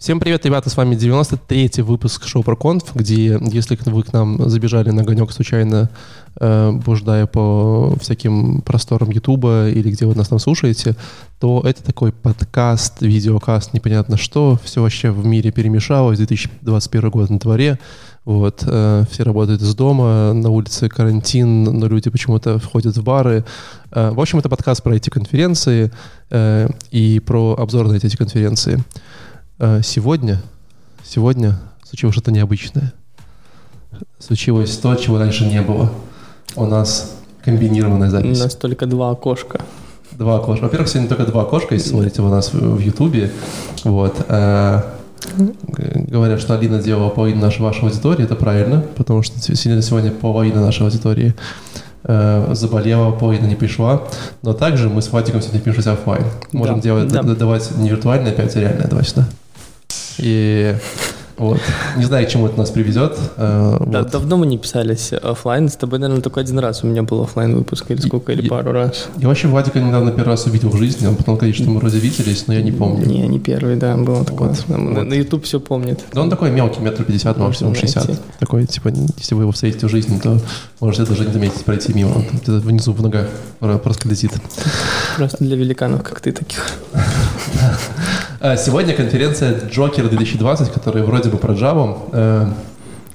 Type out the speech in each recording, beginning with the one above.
Всем привет, ребята, с вами 93-й выпуск шоу про конф, где, если вы к нам забежали на огонек случайно, э, блуждая по всяким просторам Ютуба или где вы нас там слушаете, то это такой подкаст, видеокаст, непонятно что, все вообще в мире перемешалось, 2021 год на дворе, вот, э, все работают из дома, на улице карантин, но люди почему-то входят в бары. Э, в общем, это подкаст про эти конференции э, и про обзор на эти конференции. Э, сегодня, сегодня случилось что-то необычное. Случилось то, чего раньше не было. У нас комбинированная запись. У нас только два окошка. Два окошка. Во-первых, сегодня только два окошка, если смотрите у нас в Ютубе. Вот. Э, говорят, что Алина делала половину нашей вашей аудитории, это правильно, потому что сегодня половина нашей аудитории э, заболела, половина не пришла. Но также мы с Владиком сегодня пишемся офлайн. Можем да, делать, да. давать не виртуальное опять, а реальное давать, да? И вот. Не знаю, к чему это нас приведет. Э, да, вот. Давно мы не писались офлайн. С тобой, наверное, только один раз у меня был офлайн выпуск, или сколько, или пару раз. Я вообще Владика недавно первый раз увидел в жизни. Он потом что мы вроде виделись, но я не помню. Не, не первый, да, было такое. Вот. На, на YouTube все помнит. Да он такой мелкий, метр пятьдесят, максимум шестьдесят. Такой, типа, если вы его встретите в жизни, то можете даже не заметить пройти мимо. Он где-то внизу в ногах проскользит. Просто для великанов, как ты таких. А, сегодня конференция Joker 2020, которая вроде бы про Java.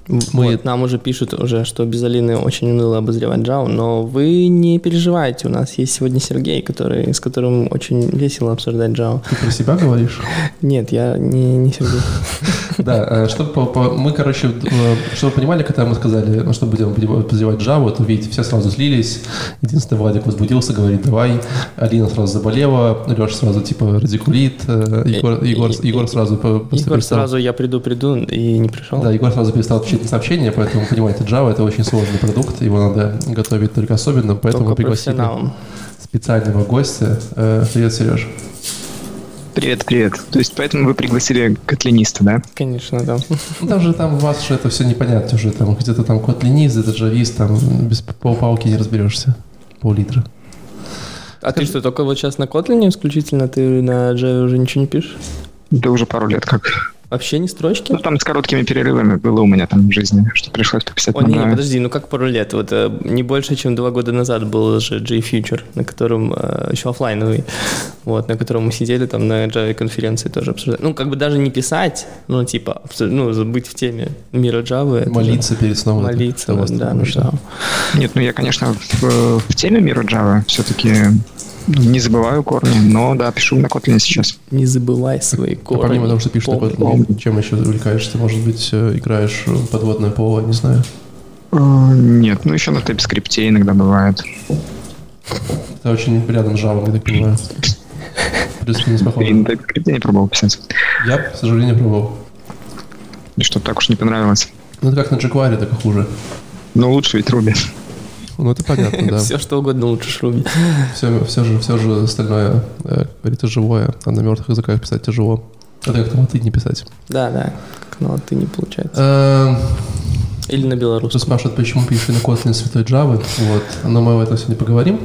Мы... Вот, нам уже пишут уже, что без Алины очень уныло обозревать Java, но вы не переживайте, у нас есть сегодня Сергей, который, с которым очень весело обсуждать Java. Ты про себя говоришь? Нет, я не, не Сергей. Да, э, чтобы мы, короче, э, чтобы вы понимали, когда мы сказали, что будем обозревать Java, то, видите, все сразу слились. Единственный Владик возбудился, говорит, давай. Алина сразу заболела, Леша сразу, типа, радикулит, э, Егор, Егор, Егор сразу... Егор сразу, я приду, приду, и не пришел. Да, Егор сразу перестал отвечать на сообщения, поэтому, понимаете, Java — это очень сложный продукт, его надо готовить только особенно, поэтому мы пригласили специального гостя. Привет, Сереж. Привет, привет. То есть поэтому вы пригласили котлиниста, да? Конечно, да. Ну, там у вас же это все непонятно уже. Там где-то там котлинист, это джавист, там без полпалки не разберешься. Пол-литра. А Скажи... ты что, только вот сейчас на Kotlin исключительно? Ты на Java уже ничего не пишешь? Да уже пару лет как. Вообще не строчки? Ну, там с короткими перерывами было у меня там в жизни, что пришлось пописать. О, не, не, подожди, ну как пару лет? Вот э, не больше, чем два года назад был же J-Future, на котором э, еще офлайновый, вот, на котором мы сидели там на Java конференции тоже обсуждали. Ну, как бы даже не писать, ну, типа, ну, быть в теме мира Java. Молиться же, перед сном. Молиться, да, да, да. Нет, ну я, конечно, в, в теме мира Java все-таки не забываю корни, но да, пишу на Kotlin сейчас. Не забывай свои корни. А помимо того, что пишешь на Kotlin, чем еще увлекаешься? Может быть, э, играешь подводное поло, не знаю? Э, нет, ну еще на TypeScript иногда бывает. Это очень рядом с Java, я так понимаю. Плюс-минус похоже. на TypeScript не пробовал писать. Я, к сожалению, пробовал. И что, так уж не понравилось? Ну, это как на jQuery, так и хуже. Но лучше ведь Ruby. Ну, это понятно, да. Все, что угодно лучше Шруби. Все, все, же, все же остальное, э, говорится, живое, а на мертвых языках писать тяжело. Это как на ты не писать. Да, да, как на ты не получается. Эм, Или на белорусском. Спрашивают, почему пишешь на Kotlin святой Java. Вот. Но мы об этом сегодня поговорим.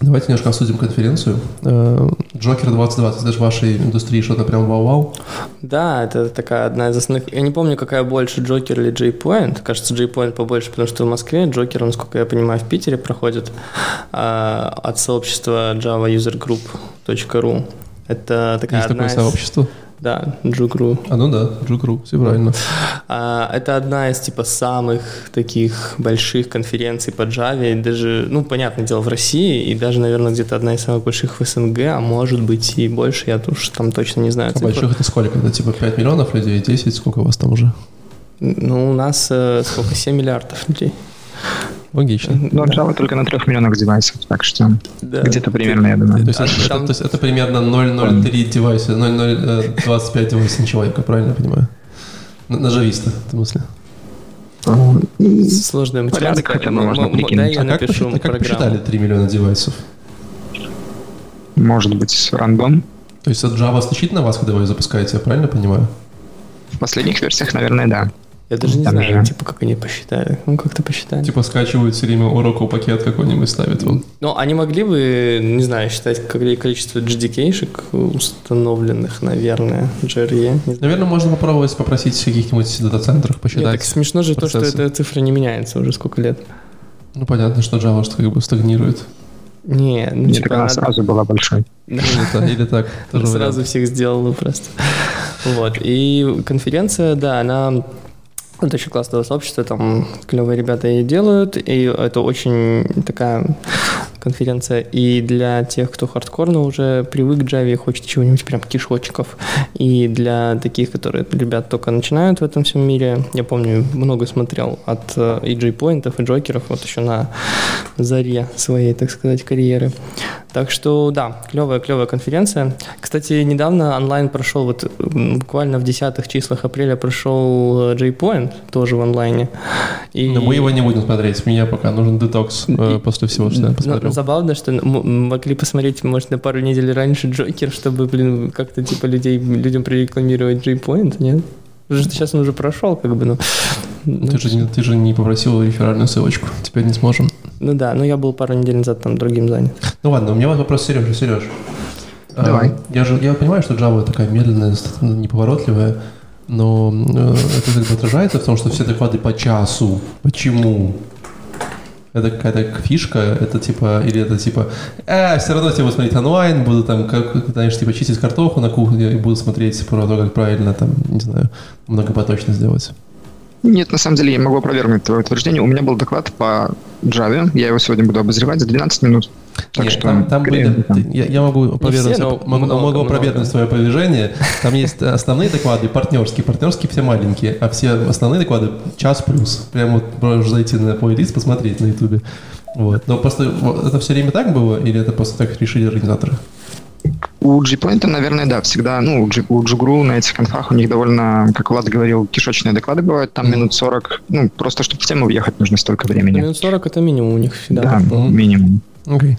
Давайте немножко обсудим конференцию. Э, Джокер 2020, это же в вашей индустрии что-то прям вау-вау? Да, это такая одна из основных... Я не помню, какая больше, Джокер или JPoint. Кажется, JPoint побольше, потому что в Москве Джокер, насколько я понимаю, в Питере проходит а, от сообщества Java User Group.ru. Это такая Есть одна такое из... сообщество? Да, Джугру. А ну да, Джугру, все правильно. А, это одна из типа самых таких больших конференций по Java, и даже, ну, понятное дело, в России, и даже, наверное, где-то одна из самых больших в СНГ, а может быть и больше, я уж там точно не знаю. А больших это сколько? Это типа 5 миллионов людей, 10, сколько у вас там уже? Ну, у нас э, сколько, 7 миллиардов людей. Логично. Но Java да. только на 3 миллионах девайсов, так что да. где-то примерно, я думаю. То есть, это, там... это, то есть это примерно 0,03 девайса, 0,025 девайса на человека, правильно я понимаю? На, на джависта, в смысле? Сложная математика. хотя бы можно прикинуть. Да, я а напишу как, как посчитали 3 миллиона девайсов? Может быть, рандом. То есть от Java стучит на вас, когда вы ее запускаете, я правильно понимаю? В последних версиях, наверное, да. Я даже не Там знаю, же- типа, как они посчитали. Ну, как-то посчитали. Типа скачивают все время Oracle пакет какой-нибудь ставят вам. Ну, они могли бы, не знаю, считать какое количество GDK-шек установленных, наверное, JRE. Наверное, можно попробовать попросить в каких-нибудь дата-центрах Нет, посчитать. так смешно же то, что процессы. эта цифра не меняется уже сколько лет. Ну, понятно, что Java что как бы стагнирует. Не, ну, Мне типа, она надо- сразу была большой. Да. Или, та- или так. Сразу всех сделала просто. Вот. И конференция, да, она это очень классное сообщество, там клевые ребята и делают, и это очень такая конференция и для тех, кто хардкорно уже привык к Java и хочет чего-нибудь прям кишочков, и для таких, которые ребят только начинают в этом всем мире. Я помню, много смотрел от э, и джейпоинтов, и джокеров, вот еще на заре своей, так сказать, карьеры. Так что, да, клевая-клевая конференция. Кстати, недавно онлайн прошел, вот буквально в десятых числах апреля прошел э, JPoint, тоже в онлайне. И... Но мы его не будем смотреть. Меня пока нужен детокс э, после всего, что я Ну, забавно, что могли посмотреть, может, на пару недель раньше Джокер, чтобы, блин, как-то типа людей, людям прорекламировать JPoint, нет? Потому что сейчас он уже прошел, как бы, ну. Ты же, не, ты же не попросил реферальную ссылочку. Теперь не сможем. Ну да, но я был пару недель назад там другим занят. Ну ладно, у меня вот вопрос Сережа. Сереж. а, Давай. я же я понимаю, что Java такая медленная, неповоротливая, но э, это как бы отражается в том, что все доклады по часу. Почему? Это какая-то фишка, это типа, или это типа, э, все равно тебе буду смотреть онлайн, буду там, как, знаешь, типа чистить картоху на кухне и буду смотреть про то, как правильно там, не знаю, многопоточно сделать. Нет, на самом деле я могу опровергнуть твое утверждение. У меня был доклад по Java. Я его сегодня буду обозревать за 12 минут. Так Нет, что там, там были- там. я, я могу опровергнуть, все, но могу, много, могу опровергнуть твое опровержение. Там есть основные доклады, партнерские. Партнерские все маленькие, а все основные доклады час плюс. Прям вот можешь зайти на плейлист, посмотреть на ютубе. Вот. Но просто вот это все время так было, или это просто так решили организаторы? У Gpoint, наверное, да, всегда, ну, у G- у на этих конфах у них довольно, как Влад говорил, кишочные доклады бывают, там минут 40, ну, просто чтобы в тему въехать нужно столько времени. Минут 40 это минимум у них всегда. Да, минимум. Окей.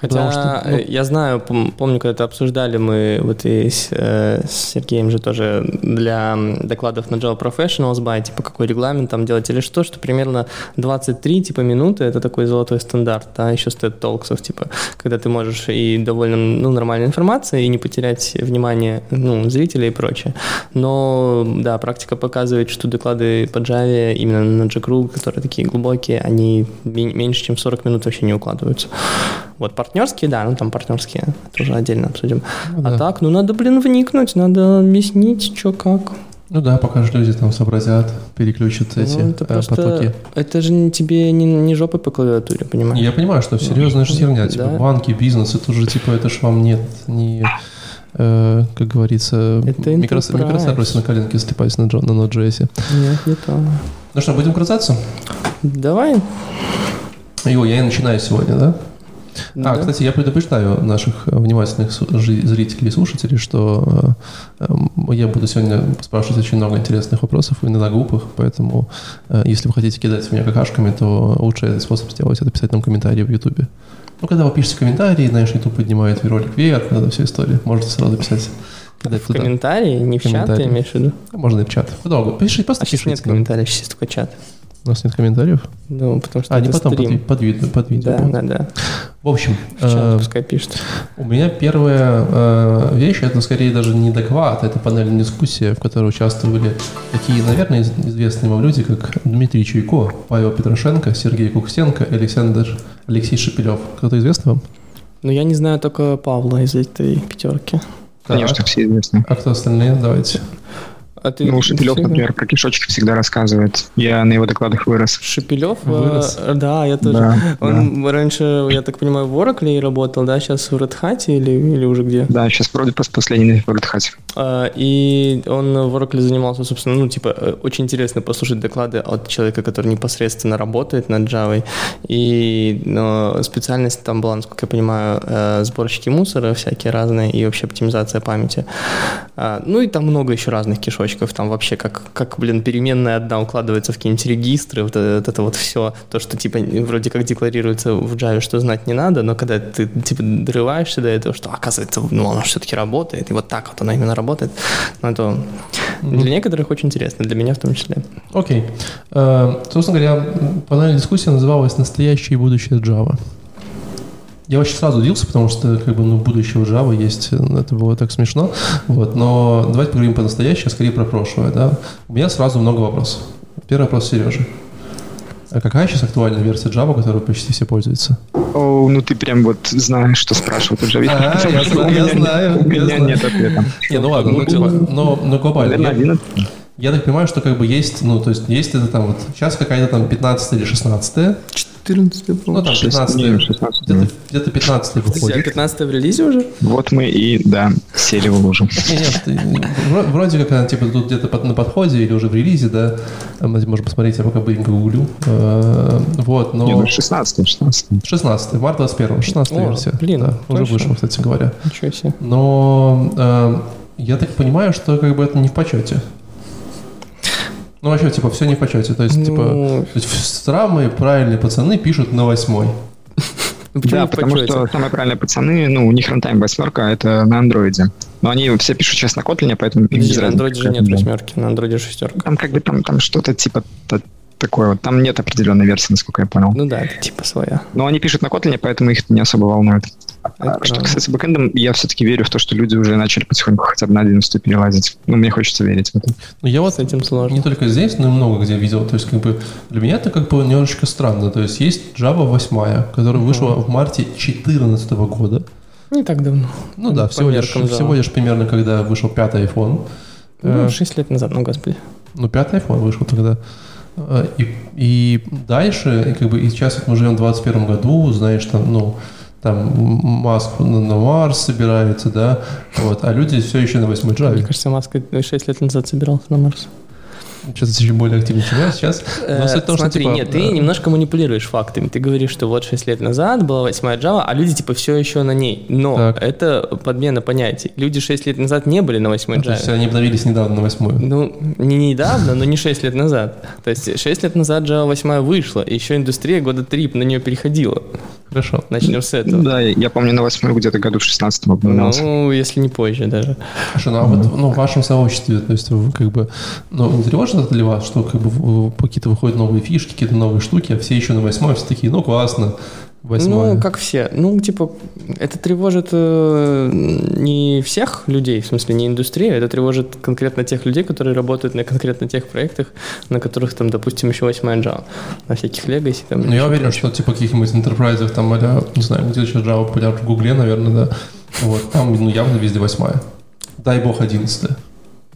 Хотя что, ну- я знаю, пом- помню, когда это обсуждали мы вот и с, э, с Сергеем же тоже для докладов на Java Professionals by, типа какой регламент там делать или что, что примерно 23 типа минуты это такой золотой стандарт, да, еще стоит толксов, типа, когда ты можешь и довольно ну, нормальной информации и не потерять внимание ну, зрителей и прочее. Но да, практика показывает, что доклады по Java именно на JCRU, которые такие глубокие, они меньше, чем 40 минут вообще не укладываются. Вот партнерские, да, ну там партнерские, это уже отдельно обсудим. Ну а да. так, ну надо, блин, вникнуть, надо объяснить, что как. Ну да, пока же люди там сообразят, переключат эти ну, это э, просто, потоки. это же не тебе не, не жопой по клавиатуре, понимаешь? Я понимаю, что серьезная же херня, типа Да. банки, бизнес, это же типа, это ж вам нет не, э, как говорится, микрос- микросервисы на коленке слепать на, на Node.js. Нет, не то. Ну что, будем крутаться? Давай. Йо, я и начинаю сегодня, да? Да. А, кстати, я предупреждаю наших э, внимательных зрителей и слушателей, что э, я буду сегодня спрашивать очень много интересных вопросов, иногда глупых, поэтому э, если вы хотите кидать в меня какашками, то лучший способ сделать это писать нам комментарии в Ютубе. Ну, когда вы пишете комментарии, знаешь, YouTube поднимает ролик вверх, это все история. Можете сразу писать, кидать В туда. комментарии, не в чат, ты имеешь в виду? Можно и в чат. Долго. Пишите, просто А сейчас пишите нет комментариев, сейчас только чат. У нас нет комментариев. Ну, потому что А, не потом, под, стрим. под, видео, под видео. Да, да, да. В общем, В чат э, пускай пишет. У меня первая э, вещь, это скорее даже не доклад, это панельная дискуссия, в которой участвовали такие, наверное, из- известные вам люди, как Дмитрий Чуйко, Павел Петрошенко, Сергей Кукстенко, Александр Алексей Шепелев. Кто-то известный вам? Ну, я не знаю только Павла из этой пятерки. Конечно, Так. все известны. А кто остальные? Давайте. А ты Ну, Шепелев, всегда- например, про кишочки всегда рассказывает. Я на его докладах вырос. Шепелев? э, Вырос. да, я тоже. Да, Он раньше, я так понимаю, в Oracle работал, да, сейчас в Red Hat или, или уже где? Да, сейчас вроде пос- последний в Red Hat. А, И он в Oracle занимался, собственно, ну, типа, э, очень интересно послушать доклады от человека, который непосредственно работает над Java. И но специальность там была, насколько я понимаю, э, сборщики мусора всякие разные и вообще оптимизация памяти. А, Ну и там много еще разных кишочков. Там вообще как, как блин, переменная одна укладывается в какие-нибудь регистры, вот это, вот это вот все. То, что типа вроде как декларируется в Java, что знать не надо, но когда ты типа дорываешься до этого, что оказывается, ну, оно все-таки работает, и вот так вот оно именно работает, ну, это Для некоторых очень интересно, для меня в том числе. Окей. Э, Собственно говоря, панельная дискуссия называлась «Настоящее и будущее Java». Я очень сразу удивился, потому что как бы, ну, будущее у Java есть, это было так смешно. Вот, но давайте поговорим по настоящему, а скорее про прошлое. Да? У меня сразу много вопросов. Первый вопрос Сережи. А какая сейчас актуальная версия Java, которой почти все пользуются? О, ну ты прям вот знаешь, что спрашивают у Java. А, я знаю, я знаю. У меня нет ответа. Не, ну ладно, ну, типа, но глобально. Я, 11. я так понимаю, что как бы есть, ну, то есть есть это там вот, сейчас какая-то там 15 или 16 14 ну там 15 Не, 16, где-то, где-то 15 У тебя выходит. 15 в релизе уже? Вот мы и, да, сели в лужу. Не, нет, вроде как она типа тут где-то под- на подходе или уже в релизе, да. Там, можно посмотреть, я пока быстренько гуглю. Э, Вот, Не, ну но 16, 16. 16, март 21, 16 О, версия. блин, да, уже вышла, кстати говоря. Ничего себе. Но э, я так понимаю, что как бы это не в почете. Ну, вообще, типа, все не в почете. То есть, типа, Ну, то есть, самые правильные пацаны пишут на восьмой. ну почему Да, потому что самые правильные пацаны, ну, у них рантайм восьмерка, это на андроиде. Но они все пишут сейчас на Kotlin, поэтому им без на андроиде же нет восьмерки, на андроиде шестерка. Там как бы там, там что-то типа та- такое вот. Там нет определенной версии, насколько я понял. Ну да, это типа своя. Но они пишут на Kotlin, поэтому их не особо волнует. А Это что правда. касается бэкэндом, я все-таки верю в то, что люди уже начали потихоньку хотя бы на 11 перелазить. Ну, мне хочется верить в это. Ну, я вот С этим сложно. не только здесь, но и много где видел. То есть, как бы, для меня это как бы немножечко странно. То есть, есть Java 8, которая вышла в марте 2014 года. Не так давно. Ну да, всего лишь, всего лишь примерно, когда вышел пятый iPhone. Э, Ну, 6 лет назад, ну господи. Ну, пятый iPhone вышел тогда. Э, И, и дальше, и как бы, и сейчас вот мы живем в 21 году, знаешь, там, ну, там Маск на, Марс собирается, да, вот, а люди все еще на 8 Мне Java. кажется, Маска 6 лет назад собирался на Марс. Сейчас еще более активно, чем я сейчас. Но Э, суть в том, что, Смотри, типа, нет, ты э, немножко манипулируешь фактами. Ты говоришь, что вот 6 лет назад была 8 Java, а люди типа все еще на ней. Но Так. это подмена понятий. Люди 6 лет назад не были на 8 а, то есть Java. они обновились недавно на 8 Ну, не недавно, но не 6 лет назад. То есть 6 лет назад Java 8 вышла, и еще индустрия года 3 на нее переходила. Хорошо. Начнем с этого. Да, я помню, на 8 где-то году в 16 обновлялся. Ну, если не позже даже. Хорошо, ну а вот ну, в вашем сообществе, то есть вы как бы, ну, не тревожит это для вас, что как бы какие-то выходят новые фишки, какие-то новые штуки, а все еще на восьмой, все такие, ну, классно, восьмое. Ну, как все. Ну, типа, это тревожит э, не всех людей, в смысле, не индустрию, это тревожит конкретно тех людей, которые работают на конкретно тех проектах, на которых, там, допустим, еще 8 Java, на всяких Legacy. Там, Ну, я еще уверен, прочее. что типа каких-нибудь enterprise там, а не знаю, где сейчас Java популярна в Гугле, наверное, да. Вот, там, ну, явно везде восьмая. Дай бог одиннадцатая.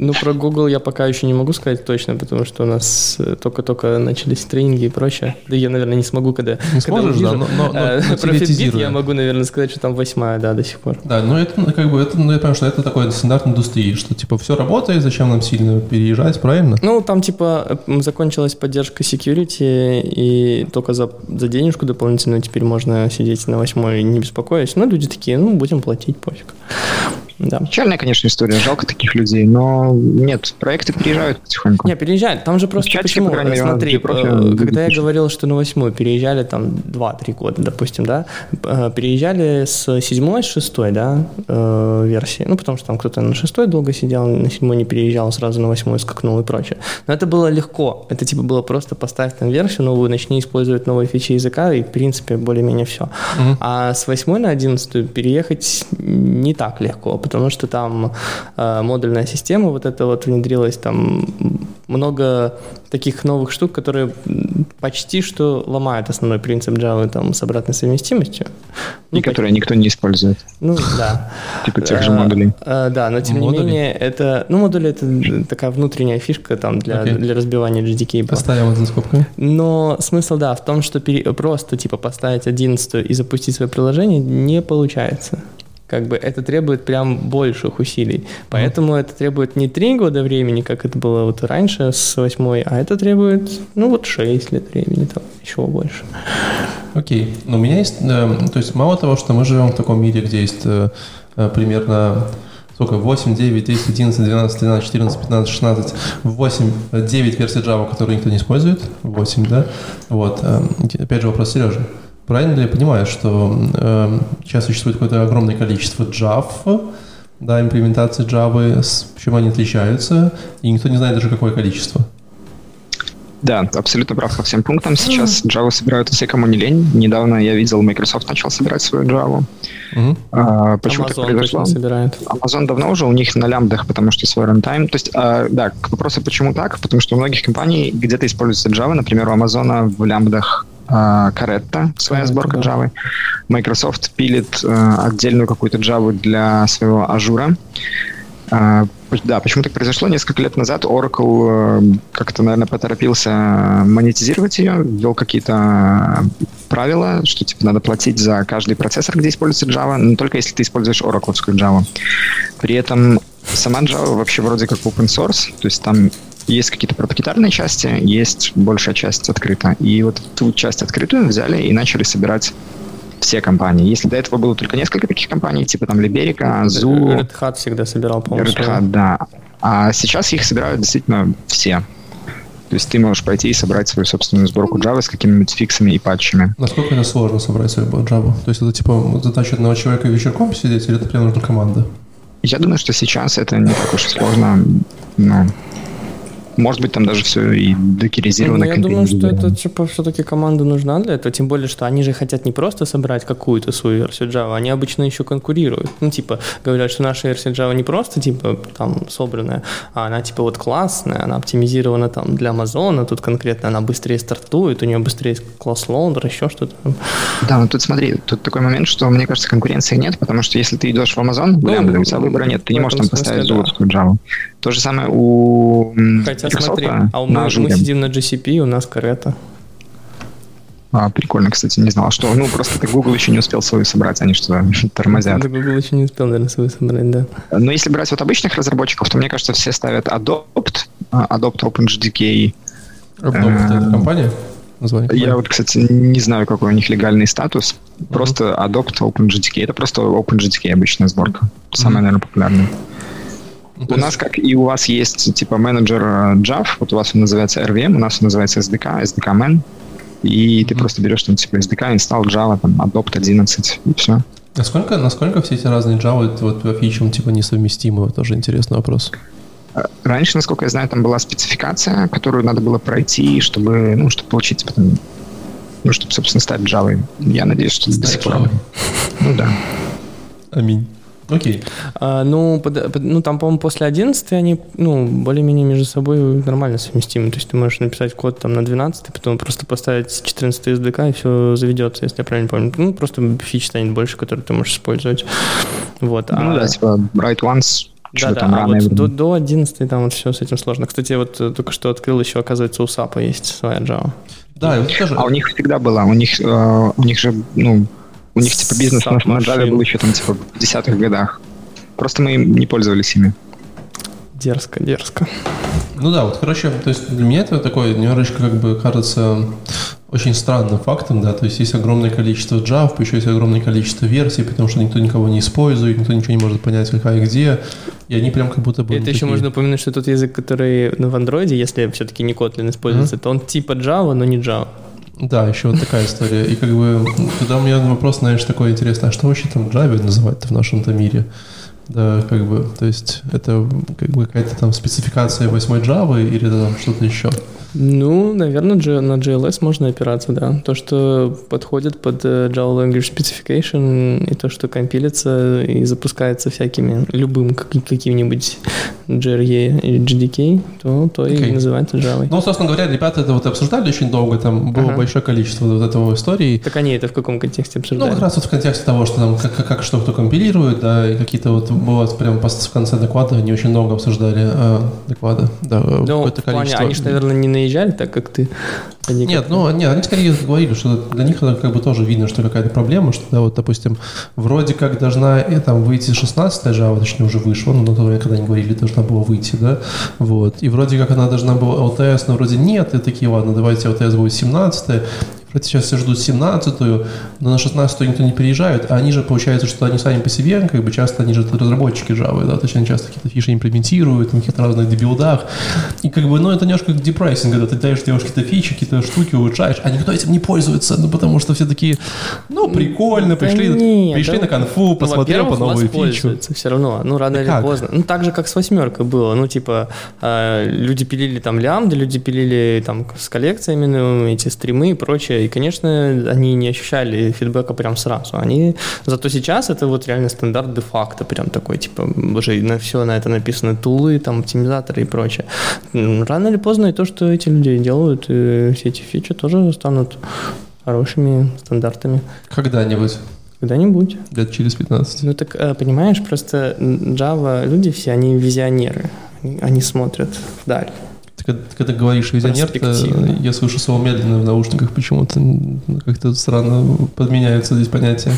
Ну, про Google я пока еще не могу сказать точно, потому что у нас э, только-только начались тренинги и прочее. Да я, наверное, не смогу, когда... Не когда сможешь, да, увижу. но, но, но- Э, но Про Fitbit я могу, наверное, сказать, что там восьмая, да, до сих пор. Да, ну это ну, как бы это, ну я понимаю, что это такой стандарт индустрии, что типа все работает, зачем нам сильно переезжать, правильно? Ну, там типа м, закончилась поддержка security, и только за, за денежку дополнительную теперь можно сидеть на восьмой и не беспокоясь. Но люди такие, ну, будем платить, пофиг. Да. Печальная, конечно, история. Жалко таких людей. Но нет, проекты переезжают потихоньку. Не, переезжают. Там же просто чатике, почему? по мере, Смотри, в профиле э, когда я говорил, что на восьмую переезжали там 2-3 года, допустим, да, э, переезжали с седьмой, с шестой, да, э, версии. Ну, потому что там кто-то на шестой долго сидел, на седьмой не переезжал, сразу на восьмой скакнул и прочее. Но это было легко. Это типа было просто поставь там версию новую, начни использовать новые фичи языка, и в принципе более-менее все. Мгм. А с восьмой на одиннадцатую переехать не так легко, потому что там э, модульная система вот эта вот внедрилась, там много таких новых штук, которые почти что ломают основной принцип Java там, с обратной совместимостью. И которые никто не использует. Ну, да. Типа тех же Э, модулей. э, Да, но тем не менее, это... Ну, модули — это такая внутренняя фишка там для, разбивания. Оставим это за скобками. Но смысл, да, в том, что просто типа поставить 11 и запустить свое приложение не получается. Как бы это требует прям больших усилий. Поэтому это требует не 3 года времени, как это было вот раньше с 8, а это требует, ну вот 6 лет времени, там еще больше. Окей. Но у меня есть, э, то есть мало того, что мы живем в таком мире, где есть э, э, примерно сколько, 8, 9, 10, 11, 12, 13, 14, 15, 16, 8, 9 версий Java, которые никто не использует, 8, да? Вот. э, Опять же вопрос Сережи. Правильно ли я понимаю, что э, сейчас существует какое-то огромное количество Java, да, имплементации Java, с чем они отличаются, и никто не знает даже какое количество. Да, абсолютно прав по всем пунктам. Сейчас Java собирают все, кому не лень. Недавно я видел, Microsoft начал собирать свою Java. Угу. А, почему Amazon так произошло? собирает. Amazon давно уже, у них на лямбдах, потому что свой runtime. То есть, а, да, к вопросу, почему так? Потому что у многих компаний где-то используется Java. Например, у Amazon в лямбдах Corretto, своя сборка. Java. Microsoft пилит а, отдельную какую-то Java для своего Ажура. А, да, почему так произошло? Несколько лет назад Oracle э, как-то, наверное, поторопился монетизировать ее, ввел какие-то правила, что типа надо платить за каждый процессор, где используется Java, но только если ты используешь Oracle Java. При этом сама Java вообще вроде как open source, то есть там есть какие-то проприетарные части, есть большая часть открыта. И вот ту часть открытую взяли и начали собирать все компании. Если до этого было только несколько таких компаний, типа там Liberica, Zoo... Red Hat всегда собирал полностью. Red Hat, да. А сейчас их собирают действительно все. То есть ты можешь пойти и собрать свою собственную сборку Java с какими-нибудь фиксами и патчами. Насколько это сложно собрать свою Java? То есть это типа задача одного человека вечерком сидеть или это прям нужна команда? Я думаю, что сейчас это не так уж и сложно. Но может быть, там даже все и докеризировано. Ну, я думаю, что это, типа, все-таки команда нужна для этого, тем более, что они же хотят не просто собрать какую-то свою версию Java, они обычно еще конкурируют. Ну, типа, говорят, что наша версия Java не просто, типа, там, собранная, а она, типа, вот классная, она оптимизирована там для Amazon, тут конкретно она быстрее стартует, у нее быстрее class loader, еще что-то. Да, ну тут смотри, тут такой момент, что, мне кажется, конкуренции нет, потому что если ты идешь в Amazon, ну, у тебя выбора нет, ты не можешь там поставить да. Java. То же самое у Хотя смотри, а у мы, мы сидим на GCP, у нас Corretto. А, прикольно, кстати, не знал, что, ну, просто так Google еще не успел свою собрать, они что тормозят. Да, Google еще не успел, наверное, свою собрать, да. Но если брать вот обычных разработчиков, то, мне кажется, все ставят Adopt, а, Adopt OpenJDK. Adopt это компания? Название Я вот, кстати, не знаю, какой у них легальный статус. Просто Adopt OpenJDK. Это просто OpenJDK обычная сборка. Самая, наверное, популярная. Ну, у нас, как и у вас есть, типа, менеджер э, Java, вот у вас он называется RVM, у нас он называется SDK, SDK Man, и ты просто берешь там, типа, SDK, install Java, там, Adopt 11, и все. Насколько, насколько все эти разные Java вот, по фичам, типа, несовместимы? Тоже интересный вопрос. Э, раньше, насколько я знаю, там была спецификация, которую надо было пройти, чтобы, ну, чтобы получить, типа, там, ну, чтобы, собственно, стать Java. Я надеюсь, что это до сих пор. Ну да. Аминь. Окей. А, ну, под, под, ну, там, по-моему, после 11 они, ну, более-менее между собой нормально совместимы. То есть ты можешь написать код там на 12, потом просто поставить 14 SDK, и все заведется, если я правильно помню. Ну, просто фич станет больше, который ты можешь использовать. Вот. Ну, а... да, типа write once, да, да, там а вот до, до 11 там вот все с этим сложно. Кстати, вот э, только что открыл еще, оказывается, у SAP есть своя Java. Да, вот тоже. А у них всегда была, у них, э, у них же, ну, у них типа бизнес на, на Java был еще там типа в десятых годах. Просто мы не пользовались ими. Дерзко, дерзко. Ну да, вот, короче, то есть для меня это такое немножечко как бы кажется очень странным фактом, да, то есть есть огромное количество Java, еще есть огромное количество версий, потому что никто никого не использует, никто ничего не может понять, какая где, и они прям как будто бы... Это такие... еще можно упомянуть, что тот язык, который ну, в Android, если все-таки не Kotlin используется, mm-hmm. то он типа Java, но не Java. Да, еще вот такая история. И как бы, тогда у меня вопрос, знаешь, такой интересный, а что вообще там Java называть в нашем-то мире? Да, как бы, то есть это как бы какая-то там спецификация 8 Java или там что-то еще? Ну, наверное, на JLS можно опираться, да. То, что подходит под э, Java Language Specification, и то, что компилится и запускается всякими, любым каким-нибудь JRE или GDK, то, то okay. и называется Java. Ну, собственно говоря, ребята это вот обсуждали очень долго, там было ага. большое количество вот этого истории. Так они это в каком контексте обсуждали? Ну, как раз вот в контексте того, что там как, как что кто компилирует, да, и какие-то вот было прям в конце доклада, они очень много обсуждали э, доклада, да, ну, в плане, они же, наверное, не наезжали так, как ты. Они нет, как... ну, нет, они скорее говорили, что для них это как бы тоже видно, что какая-то проблема, что, да, вот, допустим, вроде как должна и, там выйти 16 Java, точнее, уже вышла, ну, на то время, когда они говорили, должна была выйти, да, вот, и вроде как она должна была LTS, но вроде нет, и такие, ладно, давайте LTS будет 17 Хотя сейчас все ждут 17-ю, но на 16-ю никто не переезжает, а они же, получается, что они сами по себе, как бы часто они же разработчики Java, да, то есть они часто какие-то фиши имплементируют на каких-то разных дебилдах, и как бы, ну, это немножко как депрессинг, когда ты даешь девушке какие-то фичи, какие-то штуки улучшаешь, а никто этим не пользуется, ну, потому что все такие, ну, прикольно, пришли, Да нет, пришли да- на конфу, Ну, посмотрел по новую фичу. все равно. Ну, рано Да или как? поздно. Ну, так же, как с восьмеркой было. Ну, типа, э, люди пилили там лямбды, люди пилили там с коллекциями, ну, эти стримы и прочее. И, конечно, они не ощущали фидбэка прям сразу. Они... Зато сейчас это вот реально стандарт де-факто. Прям такой, типа, уже на все на это написаны тулы, там, оптимизаторы и прочее. Рано или поздно и то, что эти люди делают, и все эти фичи тоже станут хорошими стандартами. Когда-нибудь, Когда-нибудь. лет через 15. Ну так, э, понимаешь, просто Java, люди все, они визионеры. Они, они смотрят вдаль. Ты когда, ты когда говоришь визионер, то я слышу слово медленно в наушниках почему-то. Как-то странно подменяются здесь понятия.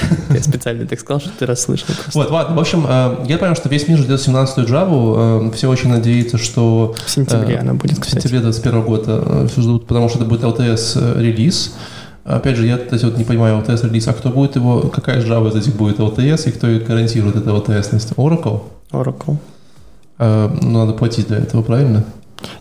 Я специально так сказал, что ты расслышал просто. Вот, ладно. В общем, э, я понял, что весь мир ждет 17-ю Java. э, Все очень надеются, что В сентябре э, она будет, в сентябре 2021 года все ждут, потому что это будет LTS-релиз. Опять же, я кстати, вот не понимаю LTS-релиз, а кто будет его, какая Java из этих будет LTS, и кто гарантирует это LTS-ность? Oracle? Oracle. Э, Ну, надо платить для этого, правильно?